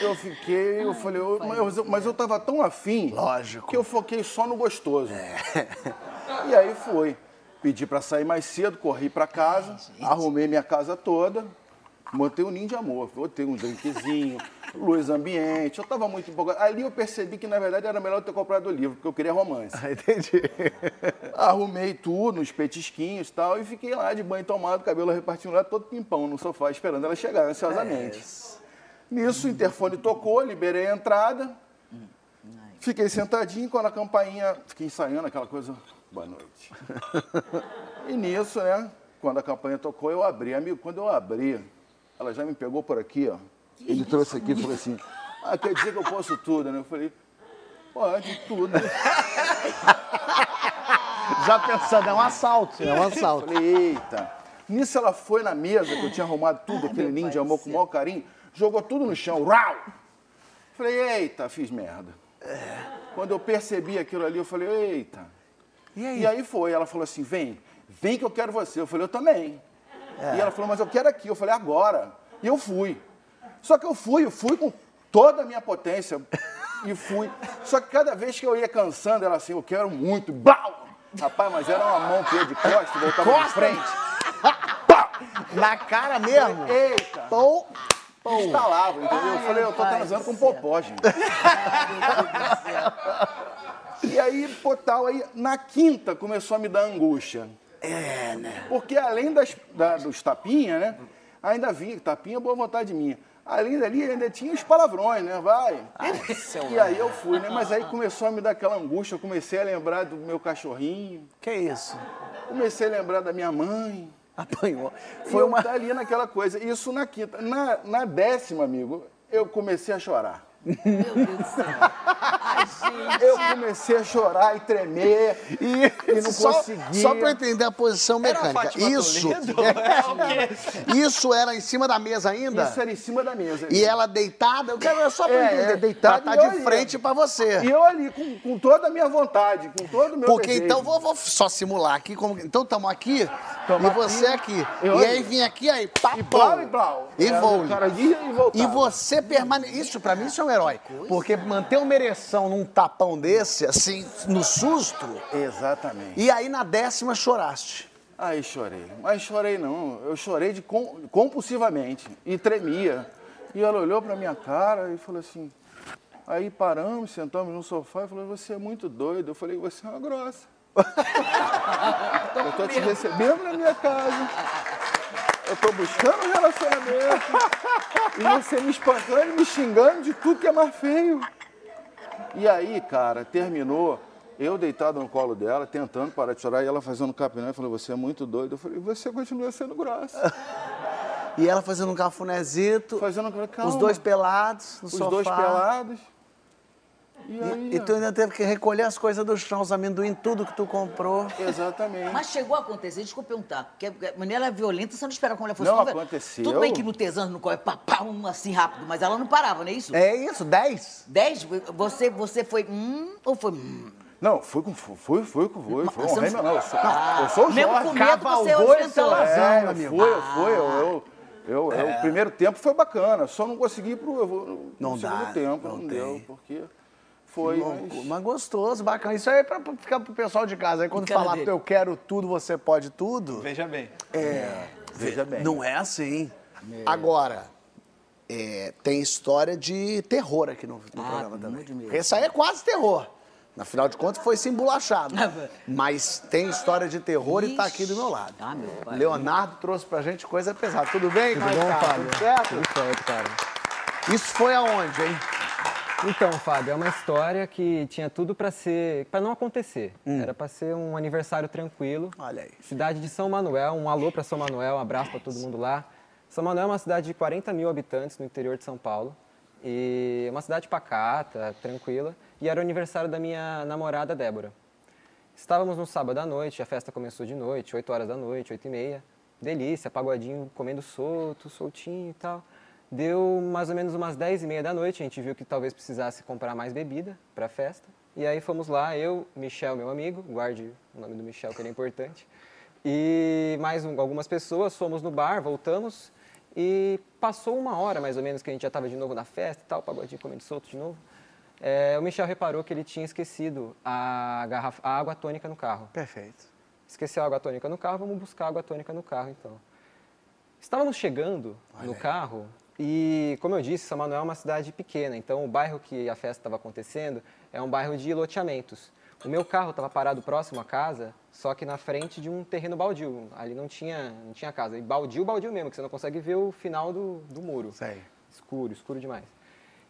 Eu fiquei, eu falei, eu- mas, eu, mas eu tava tão afim. Lógico. Que eu foquei só no gostoso. E aí foi. Pedi pra sair mais cedo, corri pra casa, arrumei minha casa toda, montei um ninho de amor. Botei um drinkzinho, luz ambiente. Eu tava muito empolgado. Ali eu percebi que, na verdade, era melhor eu ter comprado o livro, porque eu queria romance. Entendi. Arrumei tudo, uns petisquinhos e tal, e fiquei lá de banho tomado, cabelo repartindo lá, todo pimpão no sofá, esperando ela chegar ansiosamente. Nisso, o interfone tocou, liberei a entrada, fiquei sentadinho, quando a campainha, fiquei ensaiando aquela coisa, boa noite. E nisso, né, quando a campanha tocou, eu abri. Amigo, quando eu abri, ela já me pegou por aqui, ó. Ele trouxe aqui e falou assim, ah, quer dizer que eu posso tudo, né? Eu falei, pode, tudo. Já pensando, é um assalto, é um assalto. Falei, eita. Nisso ela foi na mesa, que eu tinha arrumado tudo, aquele ninho de amor com o maior carinho, jogou tudo no chão, rau! Falei, eita, fiz merda. Quando eu percebi aquilo ali, eu falei, eita. E aí? foi, ela falou assim, vem, vem que eu quero você. Eu falei, eu também. E ela falou, mas eu quero aqui. Eu falei, agora. E eu fui. Só que eu fui, eu fui com toda a minha potência. E fui. Só que cada vez que eu ia cansando, ela assim, eu quero muito. Blau! Rapaz, mas era uma mão que ia de costas, voltava de Costa? frente. Na cara mesmo? Eita! Pô, Instalava, entendeu? Eu falei, eu tô transando com popó, gente. E aí, pô, tal, aí na quinta começou a me dar angústia. é, né? Porque além das, da- dos tapinha, né? Ainda vinha, tapinha, boa vontade minha. Além dali, ainda tinha os palavrões, né? Vai. e aí eu fui, né? Mas aí começou a me dar aquela angústia. Eu comecei a lembrar do meu cachorrinho, Que isso? comecei a lembrar da minha mãe. Apanhou. Foi uma. eu ali naquela coisa. Isso na quinta. Na, na décima, amigo, eu comecei a chorar. Meu Deus do céu. Ai, gente. Eu comecei a chorar e tremer E, e não só, conseguia. Só pra eu entender a posição Era a mecânica. Fátima Isso. Toledo? É quê? Isso era em cima da mesa ainda? Isso era em cima da mesa. E ela deitada? Eu quero só pra É, entender. é, deitada Ela tá de ali. frente pra você. E eu ali, com, com toda a minha vontade, com todo o meu Porque desejo. então, vou, vou só simular aqui. Como, então, estamos aqui Tamo e você aqui. Eu e aí vim aqui, aí, pá, E blau e blau. E Era vou. e. E você permanece. Isso, pra mim, isso é um herói. Porque manter uma ereção num tapão desse, assim, no susto. Exatamente. E aí, na décima, choraste. Aí chorei. Mas chorei não. Eu chorei de com- compulsivamente. E tremia. E ela olhou pra minha cara e falou assim. Aí paramos, sentamos no sofá e falou, você é muito doido. Eu falei, você é uma grossa. eu tô te recebendo na minha casa. Eu tô buscando um relacionamento. E você me espancando e me xingando de tudo que é mais feio. E aí, cara, terminou. Eu deitado no colo dela, tentando parar de chorar, e ela fazendo capinão, e falou, você é muito doido. Eu falei, você continua sendo grossa. E ela fazendo um cafunezito. Fazendo calma. Os dois pelados no Os sofá. dois pelados. E aí, E, e tu ainda teve que recolher as coisas do chão, os amendoim, tudo que tu comprou. Exatamente. Mas chegou a acontecer, desculpa perguntar, porque a mulher é violenta, você não espera como ela fosse. Não aconteceu. Tudo bem que no tesão não corre pá, pá, um assim rápido, mas ela não parava, não é isso? É isso, 10? Dez, você, você foi hum ou foi hum? Não, fui com fui, fui, fui, fui, Foi um você rei, não- não, eu sou, Ah, eu sou o mesmo Jorge. com medo, você esse É, amigo. fui, eu fui, eu, eu, eu, eu- o primeiro tempo foi bacana, só não consegui pro eu no Não segundo dá, tempo, não não, deu, porque foi, mas... Mas gostoso, bacana. Isso aí é pra ficar pro pessoal de casa. Aí quando Cara falar dele. eu quero tudo, você pode tudo. Veja bem. Veja bem. Não é assim. Agora, é, tem história de terror aqui no, no Ah, programa também. Esse aí é quase terror. Afinal de contas, foi se embolachado. Mas tem história de terror e tá aqui do meu lado. Ah, meu pai. Leonardo trouxe pra gente coisa pesada. Tudo bem? Tudo bom, Fábio? Tudo certo? Tudo certo, cara. Isso foi aonde, hein? Então, Fábio, é uma história que tinha tudo pra ser, para não acontecer. Hum. Era pra ser um aniversário tranquilo. Olha aí. Cidade de São Manuel, um alô pra São Manuel, um abraço pra todo mundo lá. São Manuel é uma cidade de 40 mil habitantes no interior de São Paulo. E é uma cidade pacata, tranquila. E era o aniversário da minha namorada Débora. Estávamos no sábado à noite, a festa começou de noite, 8 horas da noite, 8 e meia. Delícia, pagodinho comendo solto, soltinho e tal. Deu mais ou menos umas 10 e meia da noite, a gente viu que talvez precisasse comprar mais bebida para a festa. E aí fomos lá, eu, Michel, meu amigo, guarde o nome do Michel que ele é importante, e mais um- algumas pessoas, fomos no bar, voltamos e passou uma hora mais ou menos que a gente já estava de novo na festa e tal, pagodinho comendo solto de novo. É, o Michel reparou que ele tinha esquecido a, garrafa, a água tônica no carro. Perfeito. Esqueceu a água tônica no carro, vamos buscar água tônica no carro então. Estávamos chegando no carro e, como eu disse, São Manuel é uma cidade pequena, então o bairro que a festa estava acontecendo é um bairro de loteamentos. O meu carro estava parado próximo à casa, só que na frente de um terreno baldio. Ali não tinha, não tinha casa. E baldio, baldio mesmo, que você não consegue ver o final do, do muro. Sei. Escuro, escuro demais.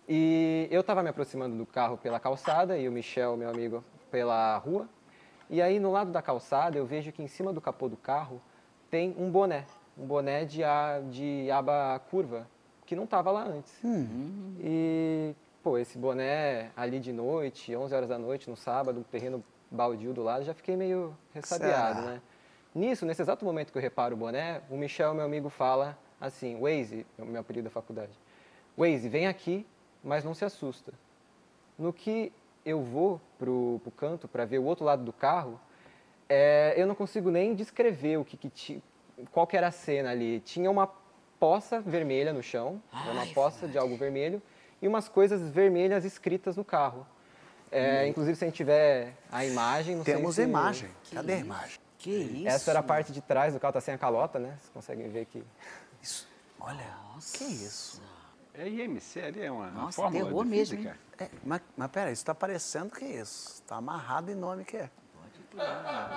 E eu estava me aproximando do carro pela calçada e o Michel, meu amigo, pela rua. E aí, no lado da calçada, eu vejo que em cima do capô do carro tem um boné. Um boné de, a- de aba curva, que não estava lá antes. E, pô, esse boné ali de noite, 11 horas da noite, no sábado, um terreno baldio do lado, já fiquei meio ressabiado, né? Nisso, nesse exato momento que eu reparo o boné, o Michel, meu amigo, fala assim, Waze, meu apelido da faculdade, Waze, vem aqui, mas não se assusta. No que eu vou pro, pro canto para ver o outro lado do carro, é, eu não consigo nem descrever o que, que ti- qual que era a cena ali. Tinha uma poça vermelha no chão, era uma Ai, poça de algo vermelho, e umas coisas vermelhas escritas no carro. É, inclusive, se a gente tiver a imagem... Não sei Temos se- a imagem. Cadê a imagem? Que isso? Essa era a parte de trás do carro, tá sem a calota, né? Vocês conseguem ver que... Isso. Olha, que isso? É IMC ali, é uma, uma Nossa, fórmula terror de mesmo, física. É, mas, mas peraí, isso tá parecendo que é isso? Tá amarrado em nome que é.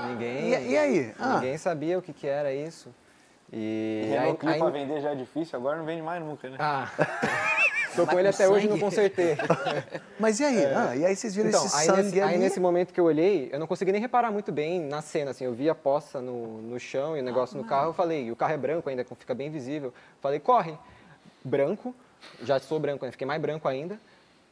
Ninguém... E, e aí? Ah, Ninguém sabia o que, que era isso. E aí, Renault Clio aí- pra vender já é difícil, agora não vende mais nunca, né? Ah, tô com ele até hoje e não sangue? consertei. mas e aí? Ah, e aí vocês viram Então, esse aí sangue nesse, ali? aí nesse momento que eu olhei, eu não consegui nem reparar muito bem na cena, assim, eu vi a poça no, no chão e o negócio no carro, eu falei, e o carro é branco ainda, fica bem visível, falei, corre, branco, já sou branco, né? fiquei mais branco ainda,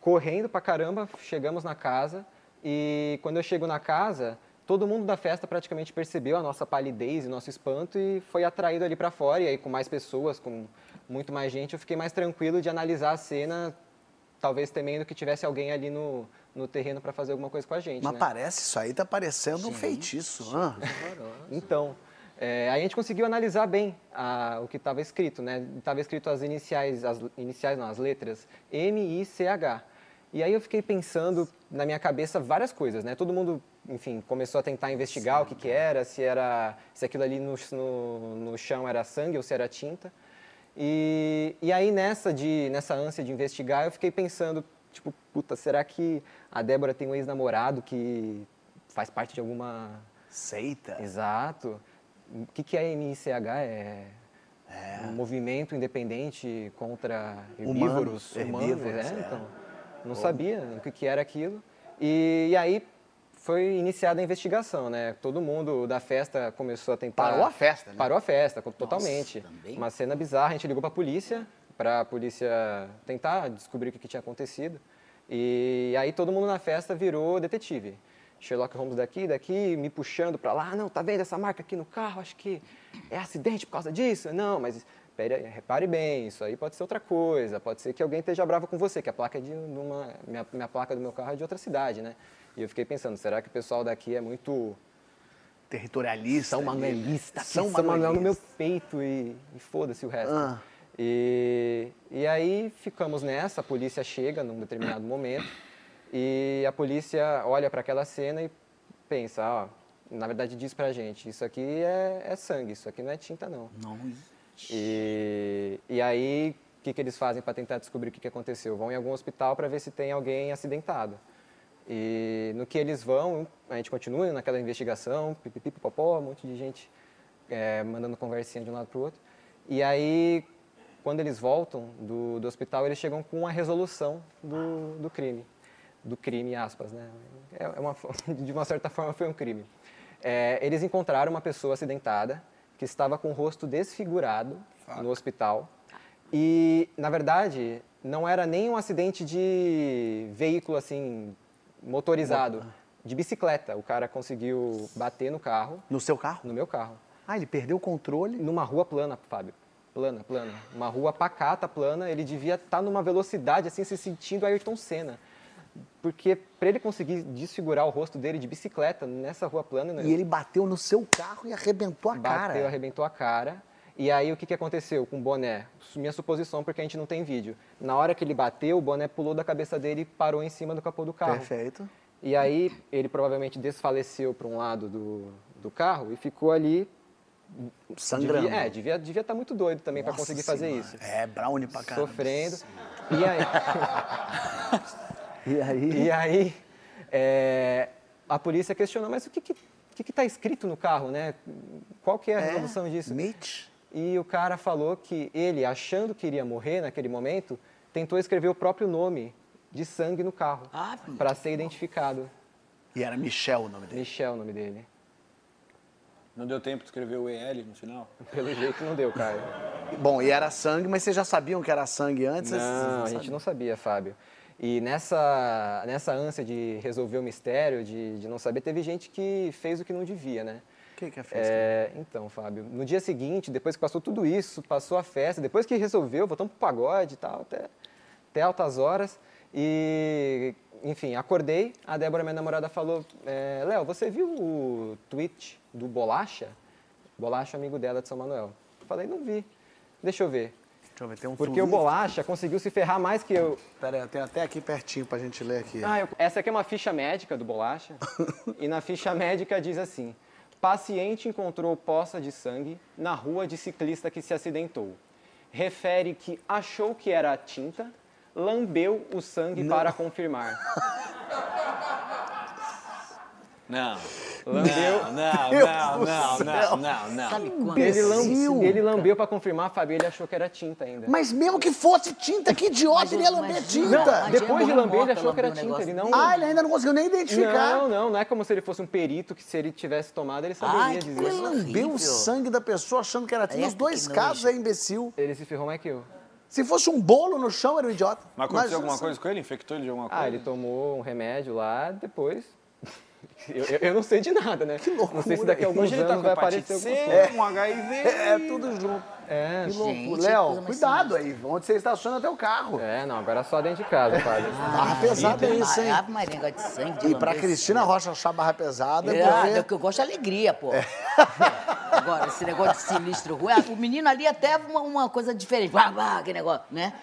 correndo pra caramba, chegamos na casa, e quando eu chego na casa, todo mundo da festa praticamente percebeu a nossa palidez e nosso espanto e foi atraído ali pra fora, e aí com mais pessoas, com muito mais gente, eu fiquei mais tranquilo de analisar a cena talvez temendo que tivesse alguém ali no, no terreno para fazer alguma coisa com a gente. Mas né? parece, isso aí tá parecendo um feitiço. Ah. Então, é, aí a gente conseguiu analisar bem a- o que estava escrito, né? Estava escrito as iniciais, as iniciais não, as letras M, I, C, H. E aí eu fiquei pensando na minha cabeça várias coisas, né? Todo mundo, enfim, começou a tentar investigar o que, que era, se era, se aquilo ali no, no, no chão era sangue ou se era tinta. E, e aí nessa de nessa ânsia de investigar, eu fiquei pensando, tipo, puta, será que a Débora tem um ex-namorado que faz parte de alguma Seita. Exato. O que, que é MICH? É, um movimento independente contra herbívoros, Humanos, humanos, herbívoros, é, é. então. Não sabia o que, que era aquilo. E, e aí foi iniciada a investigação, né? Todo mundo da festa começou a tentar... Parou a festa, né? Parou a festa, totalmente. também. Uma cena bizarra, a gente ligou para a polícia, para a polícia tentar descobrir o que, que tinha acontecido. E aí todo mundo na festa virou detetive. Sherlock Holmes daqui, daqui, me puxando para lá. "Ah, Não, tá vendo essa marca aqui no carro? Acho que é acidente por causa disso. Não, mas pera, repare bem, isso aí pode ser outra coisa. Pode ser que alguém esteja bravo com você, que a placa é de uma, minha, minha placa do meu carro é de outra cidade, né? E eu fiquei pensando, será que o pessoal daqui é muito Territorialista. São. Manuelista, São São, São Manuel no meu peito e, e foda-se o resto. Ah. E, e aí ficamos nessa, a polícia chega num determinado momento e a polícia olha para aquela cena e pensa, ó, na verdade diz pra gente, isso aqui é, é sangue, isso aqui não é tinta não. Não, E, e aí, o que, que eles fazem para tentar descobrir o que, que aconteceu? Vão em algum hospital para ver se tem alguém acidentado. E no que eles vão, a gente continua naquela investigação, pipipi, popó, um monte de gente é, mandando conversinha de um lado para o outro. E aí, quando eles voltam do, do hospital, eles chegam com a resolução do, do crime. Do crime, aspas, né? É é uma, de uma certa forma, foi um crime. É, eles encontraram uma pessoa acidentada que estava com o rosto desfigurado no hospital. E, na verdade, não era nem um acidente de veículo, assim, motorizado, de bicicleta. O cara conseguiu bater no carro, No seu carro? no meu carro. Ah, ele perdeu o controle. Numa rua plana, Fábio. Plana, plana. Uma rua pacata, plana. Ele devia estar numa velocidade, assim, se sentindo Ayrton Senna. Porque para ele conseguir desfigurar o rosto dele de bicicleta nessa rua plana... né, E ele bateu no seu carro e arrebentou a bateu, cara. arrebentou a cara. E aí o que, que aconteceu com o boné? Minha suposição, porque a gente não tem vídeo. Na hora que ele bateu, o boné pulou da cabeça dele e parou em cima do capô do carro. Perfeito. E aí ele provavelmente desfaleceu para um lado do, do carro e ficou ali. Sangrando. Devia, é, devia estar devia tá muito doido também para conseguir fazer Senhora. isso. É, brownie pra caramba. Sofrendo. E aí, E aí? e aí é, a polícia questionou, mas o que está que, que tá escrito no carro, né? Qual que é a resolução disso? Mitch. E o cara falou que ele, achando que iria morrer naquele momento, tentou escrever o próprio nome de sangue no carro Ah, para ser identificado. E era Michel o nome dele. Michel é o nome dele. Não deu tempo de escrever o EL no final? Pelo jeito não deu, Caio. Bom, e era sangue, mas vocês já sabiam que era sangue antes? Vocês- Não, a gente não sabia, Fábio. E nessa, nessa ânsia de resolver o mistério, de, de não saber, teve gente que fez o que não devia, né? O que que é festa? É, então, Fábio, no dia seguinte, depois que passou tudo isso, passou a festa, depois que resolveu, voltamos pro pagode e tal, até, até altas horas. E, enfim, acordei, a Débora, minha namorada, falou, é, Léo, você viu o tweet do Bolacha? Bolacha, amigo dela de São Manuel. Falei, não vi. Deixa eu ver. Deixa eu ver, tem um Porque o. Bolacha conseguiu se ferrar mais que eu. Pera aí, eu tenho até aqui pertinho pra gente ler aqui. Ah, eu- Essa aqui é uma ficha médica do Bolacha. e na ficha médica diz assim: paciente encontrou poça de sangue na rua de ciclista que se acidentou. Refere que achou que era tinta, lambeu o sangue para confirmar. Não. Lambeu. Não, não, não, não, não, não. Sabe quando? Ele, lam- Imbecil. ele lambeu para confirmar, Fábio, ele achou que era tinta ainda. Mas mesmo que fosse tinta, que idiota, Mas ele ia lamber mas- tinta. Não, depois de lamber, ele achou que era lambeu tinta. Ele não. Ah, ele ainda não conseguiu nem identificar. Não, não, não é como se ele fosse um perito que se ele tivesse tomado, ele saberia Ai, dizer. coisa Lambeu o sangue da pessoa achando que era tinta. Nos dois casos é imbecil. Ele se ferrou mais que eu. Se fosse um bolo no chão, era um idiota. Mas aconteceu alguma assim, coisa com ele? Infectou ele de alguma coisa? Ah, ele tomou um remédio lá, depois. Eu, eu- eu não sei de nada, né? Que loucura. Não sei se daqui a alguns tá anos vai aparecer alguma coisa. um HIV. É, tudo junto. É, Que loucura. Léo, coisa mais cuidado aí. Onde você estaciona teu carro. é, não, agora é só dentro de casa, Fábio. Barra pesada é isso, hein? Ave Maria, negócio de sangue. de E pra Cristina. Rocha achar barra pesada, É, porque... o que eu gosto é alegria, pô. Agora, esse negócio de sinistro ruim, ah, o menino ali até uma, uma coisa diferente. Vá, vá, aquele negócio, né?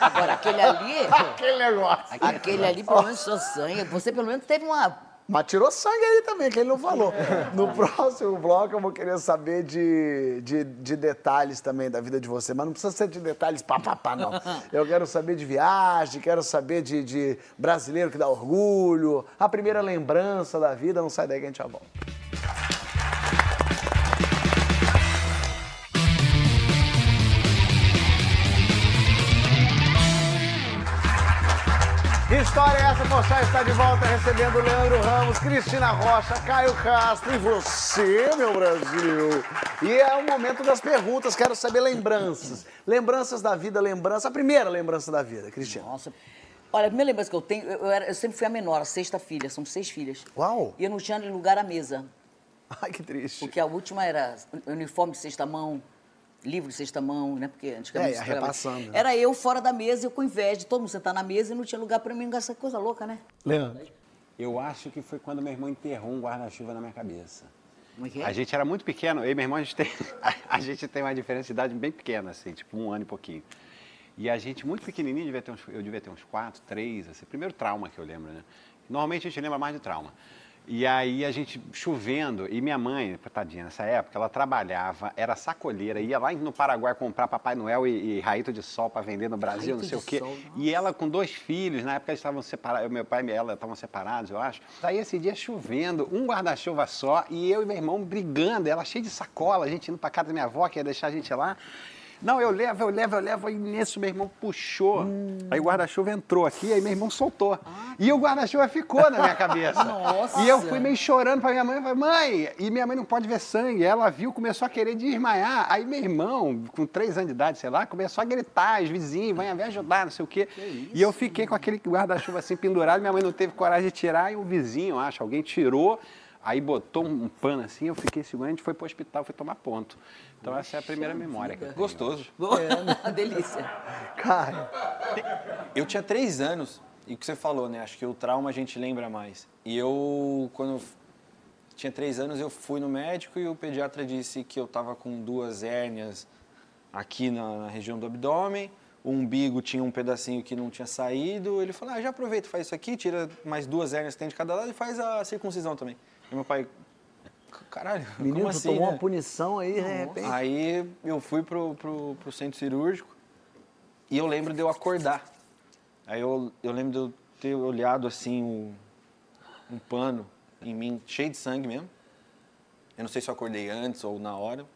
Agora, aquele ali, Aquele negócio. aquele ali pelo menos só sangue. Você pelo menos teve uma. Mas tirou sangue aí também, que ele não falou. No próximo bloco eu vou querer saber de, de, de detalhes também da vida de você. Mas não precisa ser de detalhes pá, pá, pá, não. Eu quero saber de viagem, quero saber de, de brasileiro que dá orgulho, a primeira lembrança da vida. Não sai daí que a gente já volta. História é essa? Poxa, está de volta recebendo Leandro Ramos, Cristina Rocha, Caio Castro e você, meu Brasil. E é o momento das perguntas, quero saber lembranças. Lembranças da vida, lembrança. A primeira lembrança da vida, Cristina. Nossa. Olha, a primeira lembrança que eu tenho, eu, eu era- eu sempre fui a menor, a sexta filha, são seis filhas. Uau! E eu não tinha lugar à mesa, Ai, que triste. porque a última era uniforme de sexta mão, livro de sexta mão, né? Porque antigamente... É, repassando, né? Era eu fora da mesa, eu com inveja de todo mundo sentar na mesa e não tinha lugar pra mim, essa coisa louca, né? Leandro. Eu acho que foi quando meu irmão enterrou um guarda-chuva na minha cabeça. Como é que é? A gente era muito pequeno, eu e meu irmão, a gente tem, a gente tem uma diferença de idade bem pequena, assim, tipo um ano e pouquinho. E a gente, muito pequenininho, devia ter uns, eu devia ter uns quatro, três, assim, primeiro trauma que eu lembro, né? Normalmente a gente lembra mais de trauma. E aí a gente chovendo, e minha mãe, tadinha, nessa época, ela trabalhava, era sacolheira, ia lá no Paraguai comprar Papai Noel e, e raito de sol para vender no Brasil, Raito não sei o quê. sol, E ela com dois filhos, na época eles estavam separados, meu pai e ela estavam separados, eu acho. Aí esse dia chovendo, um guarda-chuva só, e eu e meu irmão brigando, ela cheia de sacola, a gente indo pra casa da minha avó, que ia deixar a gente lá. Não, eu levo, eu levo, eu levo. Aí nisso meu irmão puxou. Aí o guarda-chuva entrou aqui, aí meu irmão soltou. E o guarda-chuva ficou na minha cabeça. Nossa! E eu fui meio chorando pra minha mãe. Falei, mãe, e minha mãe não pode ver sangue. Ela viu, começou a querer desmaiar. Aí meu irmão, com três anos de idade, sei lá, começou a gritar, os vizinhos, vem me ajudar, não sei o quê. E eu fiquei com aquele guarda-chuva assim pendurado, minha mãe não teve coragem de tirar, e o vizinho, acho, alguém tirou. Aí botou um pano assim, eu fiquei segurando, a gente foi pro hospital, foi tomar ponto. Então essa é a primeira memória que eu tenho. Gostoso. É, uma delícia. Cara, Eu tinha três anos, e o que você falou, né? Acho que o trauma a gente lembra mais. E eu, quando eu tinha três anos, eu fui no médico e o pediatra disse que eu tava com duas hérnias aqui na, na região do abdômen. O umbigo tinha um pedacinho que não tinha saído. Ele falou: ah, já aproveita, faz isso aqui, tira mais duas hérnias que tem de cada lado e faz a circuncisão também. E meu pai, caralho, menino, como assim, tomou né? uma punição aí, de repente. Aí eu fui pro, pro, pro centro cirúrgico e eu lembro de eu acordar. Aí eu, eu lembro de eu ter olhado assim um, um pano em mim, cheio de sangue mesmo. Eu não sei se eu acordei antes ou na hora.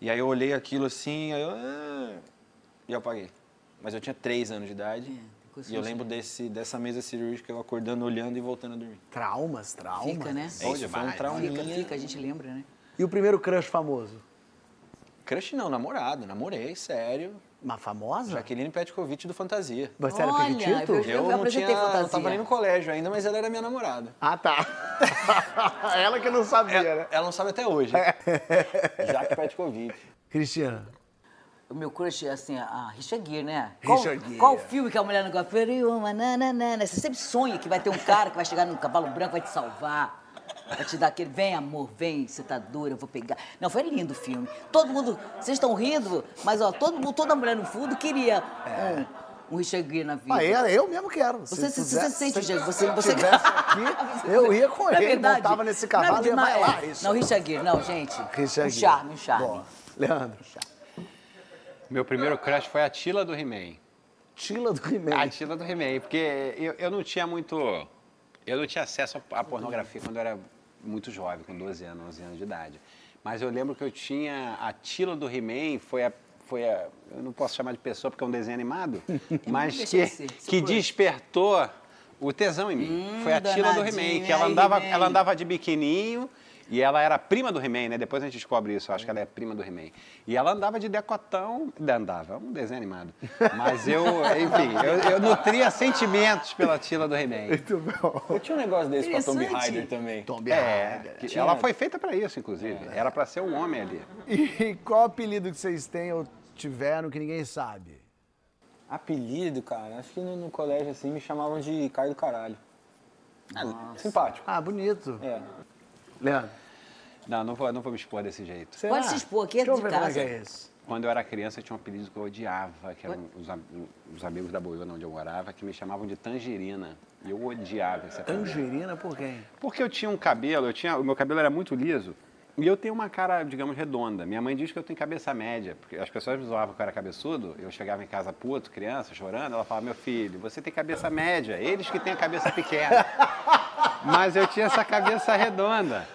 E aí eu olhei aquilo assim, aí eu, ah, e eu apaguei. Mas eu tinha três anos de idade. Esse E eu lembro desse, dessa mesa cirúrgica, eu acordando, olhando e voltando a dormir. Traumas, traumas. Fica, né? É isso, foi um trauminha. Fica, fica, a gente lembra, né? E o primeiro crush famoso? Crush não, namorado. Namorei, sério. Uma famosa? Jaqueline Petkovic do Fantasia. Você era Olha, Piquitito? eu- Eu, não tinha, não fantasia. tava nem no colégio ainda, mas ela era minha namorada. Ah, tá. Ela que não sabia, Ela, né? ela não sabe até hoje. Jaque Petkovic. Cristina. O meu crush é assim, a Richard Gere, né? Richard qual, Gere. Qual filme que a mulher não gosta? Feriuma, nananana. Você sempre sonha que vai ter um cara que vai chegar num cavalo branco, vai te salvar. Vai te dar aquele, vem amor, vem, você tá dura, eu vou pegar. Não, foi lindo o filme. Todo mundo, vocês estão rindo, mas ó, todo, mundo- toda mulher no fundo queria um, um Richard Gere na vida. Ah, eu, eu mesmo quero. Você se, quiser- você sente, se gente, você... você... tivesse aqui, eu ia com é ele, verdade? montava nesse é cavalo e ia lá. é. Não, Richard Gere, não, gente. Richard um Gere. charme, um charme. Boa. Leandro. Meu primeiro crush foi a Tila do He-Man. Tila do He-Man. A Tila do He-Man, porque eu, eu não tinha muito. Eu não tinha acesso à pornografia quando eu era muito jovem, com 12 anos, 11 anos de idade. Mas eu lembro que eu tinha. A Tila do He-Man foi a. Foi a, eu não posso chamar de pessoa porque é um desenho animado, mas que, ser, que despertou o tesão em mim. foi a Tila do He-Man, que ela andava, ela andava de biquininho e ela era prima do He-Man, né? Depois a gente descobre isso, eu acho que ela é prima do He-Man. E ela andava de decotão, andava, é um desenho animado. Mas eu, enfim, eu, eu nutria sentimentos pela Tila do He-Man. Muito bom. Eu tinha um negócio desse com a Tomb. Raider também. Tomb É, Raider. que ela foi feita para isso, inclusive. Era para ser um homem ali. E qual apelido que vocês têm ou tiveram que ninguém sabe? Apelido, cara, acho que no, no colégio assim me chamavam de Caio do Caralho. É, simpático. Ah, bonito. É. Leandro. Não, não vou, não vou me expor desse jeito. será? Pode se expor, aqui é Deixa de ver é casa. que é esse. Quando eu era criança, eu tinha um apelido que eu odiava, que eram os, os amigos da Boiona onde eu morava, que me chamavam de Tangerina. E eu odiava esse apelido. Tangerina por quem? Porque eu tinha um cabelo, eu tinha, o meu cabelo era muito liso. E eu tenho uma cara, digamos, redonda. Minha mãe diz que eu tenho cabeça média, porque as pessoas me zoavam que eu era cabeçudo. Eu chegava em casa puto, criança, chorando. Ela falava, meu filho, você tem cabeça média. Eles que têm a cabeça pequena. Mas eu tinha essa cabeça redonda.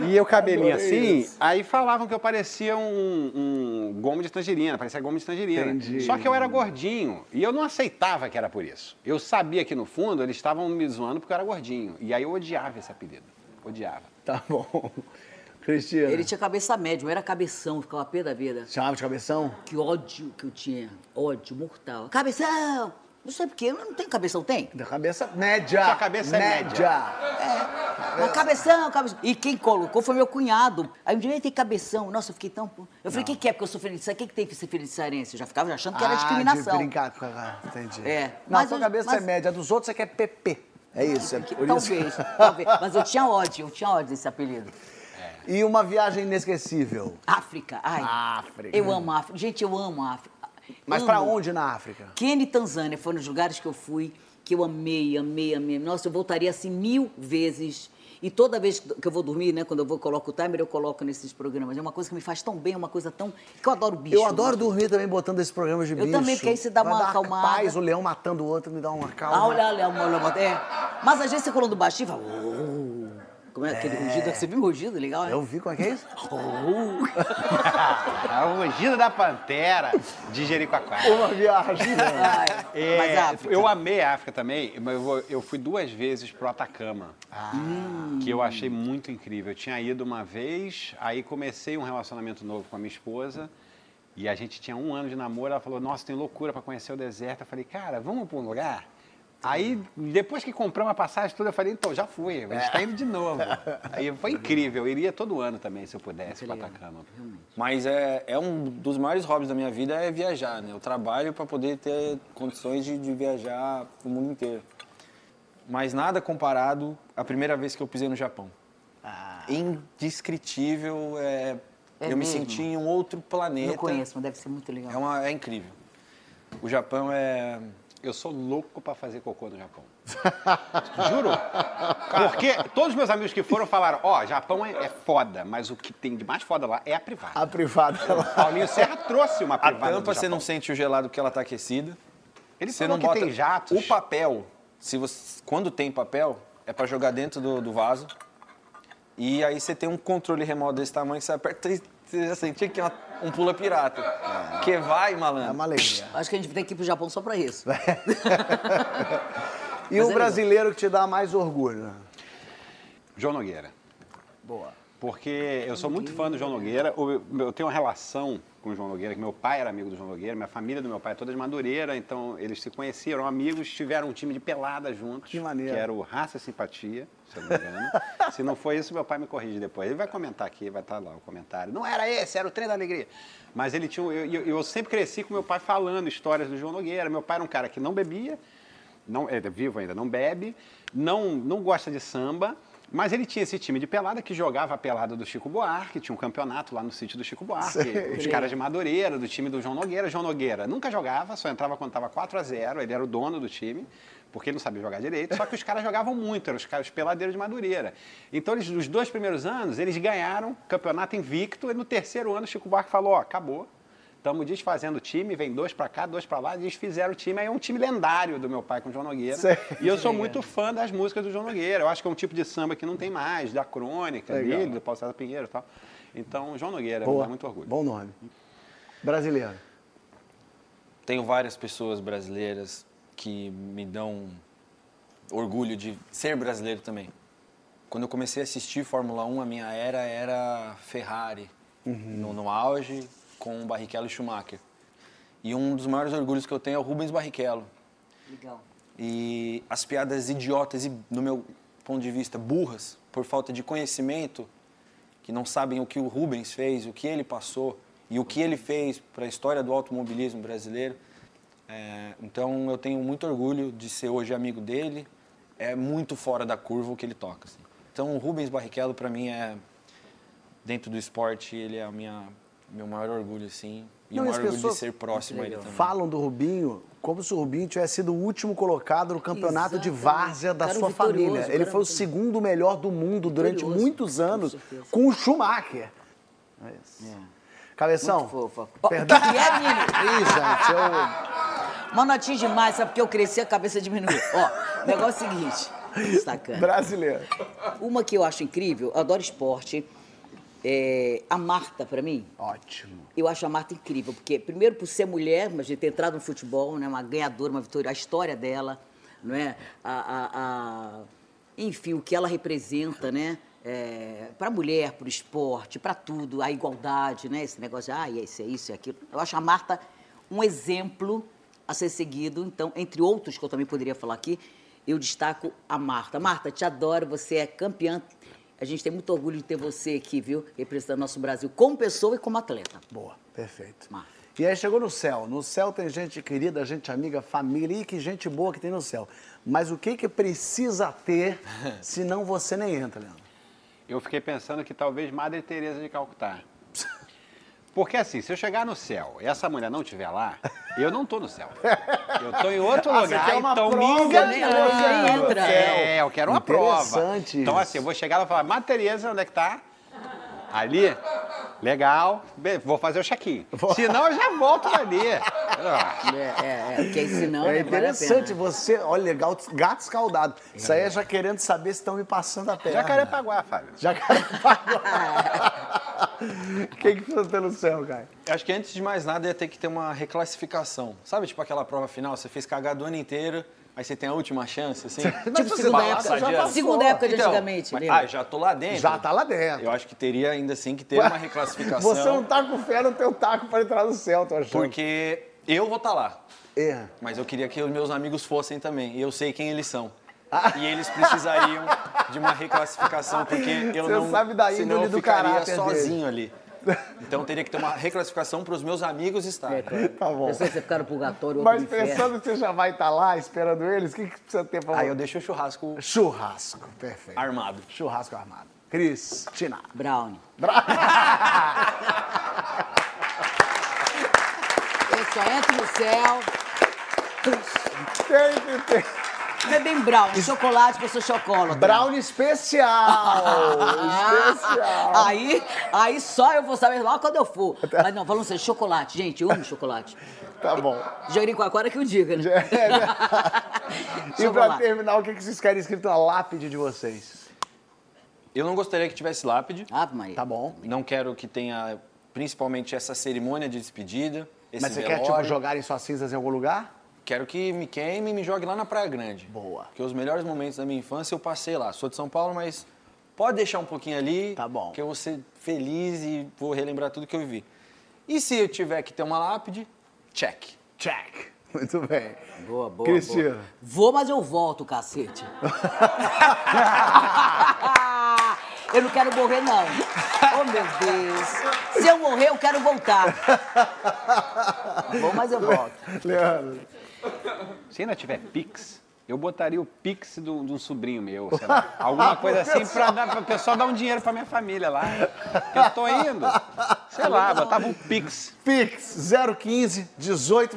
E eu cabelinho assim, aí falavam que eu parecia um, um gomo de tangerina, parecia gomo de tangerina. Entendi. Só que eu era gordinho e eu não aceitava que era por isso. Eu sabia que no fundo eles estavam me zoando porque eu era gordinho. E aí eu odiava esse apelido. Odiava. Tá bom. Cristina. Ele tinha cabeça média, eu era cabeção, ficava pé da vida. Chamava de cabeção? Que ódio que eu tinha. Ódio mortal. Cabeção! Não sei porquê, eu não tenho cabeção, tem? Da cabeça média. Sua cabeça é média. Mas cabeção, cabeção. E quem colocou foi meu cunhado. Aí um dia ele tem cabeção. Nossa, eu fiquei tão. Eu falei, o que, que é? Porque eu sou feitiçarense. O que, que tem que ser feitiçarense? Eu já ficava achando que era Ah, discriminação. De brincar com a... Entendi. É. Não, Mas sua cabeça mas- é média. A dos outros você quer PP. É isso. É isso. Talvez, talvez. Mas eu tinha ódio, eu tinha ódio desse apelido. E uma viagem inesquecível. África, ai. África. Eu amo a África. Gente, eu amo a África. Mas pra onde na África? Quênia e Tanzânia foram os lugares que eu fui, que eu amei, amei, amei. Nossa, eu voltaria assim mil vezes. E toda vez que eu vou dormir, né, quando eu vou coloco o timer, eu coloco nesses programas. É uma coisa que me faz tão bem, é uma coisa tão. que eu adoro bicho. Eu adoro dormir também botando esse programa de Eu bicho. também, porque aí você dá Vai uma dar acalmada. paz, o leão matando o outro me dá uma calma. Ah, olha, olha, olha, olha. É. Mas às vezes você falando baixinho, fala. "Oh". Como é aquele rugido? Você viu o rugido? Legal, né? Eu vi como é que é isso? A rugido da pantera de Jericoacoara. Uma viagem. Ai, É, mas África. eu amei a África também, mas eu, fui duas vezes pro Atacama, que eu achei muito incrível. Eu tinha ido uma vez, aí comecei um relacionamento novo com a minha esposa, e a gente tinha um ano de namoro, ela falou, nossa, tem loucura para conhecer o deserto. Eu falei, cara, vamos para um lugar? Aí, depois que compramos a passagem toda, eu falei, então, já fui, a gente está indo de novo. Aí foi incrível, eu iria todo ano também, se eu pudesse, para Atacama. Mas é, é um dos maiores hobbies da minha vida é viajar, né? Eu trabalho para poder ter condições de, de viajar o mundo inteiro. Mas nada comparado à primeira vez que eu pisei no Japão. Indescritível, é, É eu me mesmo? senti em um outro planeta. Não conheço, mas deve ser muito legal. É, uma, é incrível. O Japão é... Eu sou louco para fazer cocô no Japão. Juro. Porque todos os meus amigos que foram falaram, ó, Japão é, é foda, mas o que tem de mais foda lá é a privada. A privada. ela- Paulinho Serra trouxe uma A privada do tampa você não sente o gelado porque ela está aquecida. Ele você não que bota tem jatos. O papel, se você, quando tem papel, é para jogar dentro do, do vaso. E aí você tem um controle remoto desse tamanho que você aperta e Você já sentia que tinha uma- um pula pirata. Que vai, É malandro. uma alegria. Acho que a gente tem que ir pro Japão só pra isso. E Mas o é brasileiro que te dá mais orgulho? João Nogueira. Boa. Porque eu sou muito fã do João Nogueira. Eu tenho uma relação com o João Nogueira, que meu pai era amigo do João Nogueira, minha família do meu pai é toda de Madureira, então eles se conheceram, eram amigos, tiveram um time de pelada juntos. Que maneiro. Que era o Raça e Simpatia, se eu não me engano. se não foi isso, meu pai me corrige depois. Ele vai comentar aqui, vai estar lá o comentário. Não era esse, era o Trem da Alegria. Mas ele tinha. Eu, eu, eu sempre cresci com meu pai falando histórias do João Nogueira. Meu pai era um cara que não bebia, não, é vivo ainda, não bebe, não, não gosta de samba, mas ele tinha esse time de pelada que jogava a pelada do Chico Buarque, tinha um campeonato lá no sítio do Chico Buarque, os caras de Madureira, do time do João Nogueira. João Nogueira nunca jogava, só entrava quando estava 4 a 0 ele era o dono do time, porque ele não sabia jogar direito, só que os caras jogavam muito, eram os, caras, os peladeiros de Madureira. Então, eles, nos dois primeiros anos, eles ganharam campeonato invicto, e no terceiro ano o Chico Buarque falou, ó, acabou, Estamos desfazendo o time, vem dois pra cá, dois pra lá, desfizeram o time. Aí é um time lendário do meu pai com o João Nogueira. E eu sou muito fã das músicas do João Nogueira. Eu acho que é um tipo de samba que não tem mais, da crônica Legal. dele, do Paulo César Pinheiro e tal. Então, João Nogueira, me Boa. dá muito orgulho. Bom nome. Brasileiro. Tenho várias pessoas brasileiras que me dão orgulho de ser brasileiro também. Quando eu comecei a assistir Fórmula 1, a minha era era Ferrari, no, no auge, com Barrichello e Schumacher. E um dos maiores orgulhos que eu tenho é o Rubens Barrichello. Legal. E as piadas idiotas e, do meu ponto de vista, burras, por falta de conhecimento, que não sabem o que o Rubens fez, o que ele passou e o que ele fez para a história do automobilismo brasileiro. É, então eu tenho muito orgulho de ser hoje amigo dele. É muito fora da curva o que ele toca. assim. Então o Rubens Barrichello para mim é dentro do esporte ele é a minha meu maior orgulho assim e Não, o e maior orgulho de ser próximo a ele também. Falam do Rubinho como se o Rubinho tivesse sido o último colocado no campeonato de Exatamente. várzea da Cara sua família. cara Ele foi o segundo melhor do mundo durante muitos com anos certeza. com o Schumacher. É isso. Cabeção. Muito fofa. Perdão. Que é, menino? Ih, gente, eu... Mas não atinge demais, sabe? Porque eu cresci, a cabeça diminuiu. Ó, o negócio é o seguinte. Sacana. Brasileiro. Uma que eu acho incrível, eu adoro esporte. É, a Marta, pra mim, Ótimo. eu acho a Marta incrível, porque primeiro por ser mulher, mas de ter entrado no futebol, né, uma ganhadora, uma vitória, a história dela, não é? A, a- a- enfim, o que ela representa, né? para a mulher, para o esporte, para tudo, a igualdade, né? Esse negócio de, ah, isso é isso e aquilo. Eu acho a Marta um exemplo a ser seguido. Então, entre outros que eu também poderia falar aqui, eu destaco a Marta. Marta, te adoro, você é campeã. A gente tem muito orgulho de ter você aqui, viu? Representando nosso Brasil como pessoa e como atleta. Boa, perfeito. Marta. E aí chegou no céu. No céu tem gente querida, gente amiga, família. E que gente boa que tem no céu. Mas o que que precisa ter, senão você nem entra, Leandro? Eu fiquei pensando que talvez Madre Teresa de Calcutá. Porque assim, se eu chegar no céu e essa mulher não estiver lá, eu não tô no céu. Eu tô em outro Ah, você lugar, quer uma então me prova, enganando. né? Você entra. É, eu quero uma prova. Interessante Então assim, eu vou chegar lá e falar, Madre Teresa, onde é que tá? Ali? Legal. Be- Vou fazer o check-in. Senão eu já volto dali. Ah, É, é, é, porque senão É né, vale a interessante, pena. você, olha, gato, gato escaldado. Isso aí é já querendo saber se estão me passando a perna. Jacarepaguá, Fábio. Jacarepaguá. O que que precisa ter no céu, cara? Eu Acho que antes de mais nada ia ter que ter uma reclassificação. Sabe, tipo aquela prova final, você fez cagado o ano inteiro, aí você tem a última chance, assim? Mas Tipo você segunda época, já passou. segunda época de Então, antigamente, mas-? Ah, já tô lá dentro. Já tá lá dentro. Eu acho que teria ainda assim que ter uma reclassificação. Você não tá com fé no teu taco para entrar no céu, tô achando. Porque eu vou estar lá. É. Mas eu queria que os meus amigos fossem também. E eu sei quem eles são. E eles precisariam de uma reclassificação, porque eu Você não. sabe da senão índole eu do ficaria caráter sozinho ali. Então teria que ter uma reclassificação para os meus amigos estarem. Tá bom. Eu sei que você ficar no purgatório, outro Mas no inferno. pensando que você já vai estar lá esperando eles, o que, que precisa ter pra Aí eu deixo o churrasco Churrasco, perfeito. armado. Churrasco armado. Cristina. Brownie. Eu só entro no céu. Tem que ter. Não é bem brownie, chocolate, que eu sou chocolate. Brownie especial. especial. Aí, aí só eu vou saber lá quando eu for. Mas não, falando sério, chocolate, gente, eu amo chocolate. Tá bom. Jericoacoara que eu diga, né? É, né? e pra terminar, o que vocês querem escrito na lápide de vocês? Eu não gostaria que tivesse lápide. Ave Maria. Tá bom. Não quero que tenha principalmente essa cerimônia de despedida, esse Mas você quer, tipo, velório. jogarem suas cinzas em algum lugar? Quero que me queime e me jogue lá na Praia Grande. Boa. Porque os melhores momentos da minha infância eu passei lá. Sou de São Paulo, mas pode deixar um pouquinho ali. Tá bom. Que eu vou ser feliz e vou relembrar tudo que eu vivi. E se eu tiver que ter uma lápide, check. Check. Muito bem. Boa, boa. Cristina. boa. Vou, mas eu volto, cacete. eu não quero morrer, não. Oh, meu Deus. Se eu morrer, eu quero voltar. Vou, mas eu volto. Leandro. Se ainda tiver Pix, eu botaria o Pix de um sobrinho meu, sei lá. Alguma coisa assim pra dar para o pessoal dar um dinheiro pra minha família lá. Eu tô indo. Sei lá, botava um Pix. Pix 015 18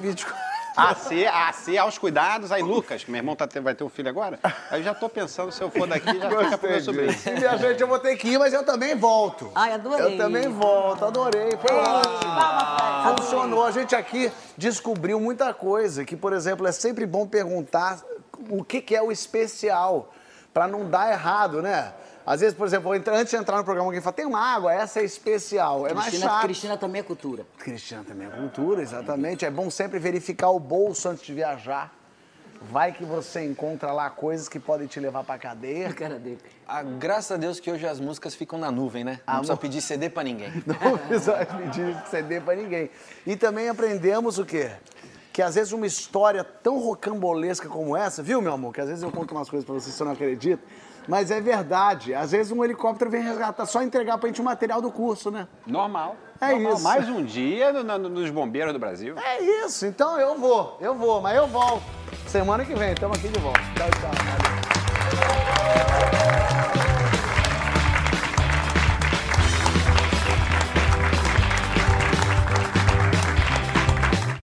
24. AC, AC aos cuidados. Aí, Lucas, que meu irmão tá, vai ter um filho agora. Aí eu já tô pensando, se eu for daqui, já fica pro meu sobrinho. E minha gente, eu vou ter que ir, mas eu também volto. Ai, adorei. Eu também volto, adorei. Foi ótimo. Funcionou. A gente aqui descobriu muita coisa, que, por exemplo, é sempre bom perguntar o que, que é o especial, pra não dar errado, né? Às vezes, por exemplo, antes de entrar no programa, alguém fala, tem uma água, essa é especial. É mais Cristina, chato. Cristina também é cultura. Cristina também é cultura, exatamente. É bom sempre verificar o bolso antes de viajar. Vai que você encontra lá coisas que podem te levar pra cadeia. A cara dele. Ah, graças a Deus que hoje as músicas ficam na nuvem, né? Não Amor. precisa pedir CD pra ninguém. Não precisa pedir CD pra ninguém. E também aprendemos o quê? Que às vezes uma história tão rocambolesca como essa, viu, meu amor? Que às vezes eu conto umas coisas pra você, você não acredita. Mas é verdade. Às vezes um helicóptero vem resgatar, só entregar pra gente o material do curso, né? Normal. É Normal. isso. Mais um dia no- no- nos bombeiros do Brasil. É isso. Então eu vou, eu vou, mas eu volto. Semana que vem, estamos aqui de volta. Tchau, tchau. Valeu.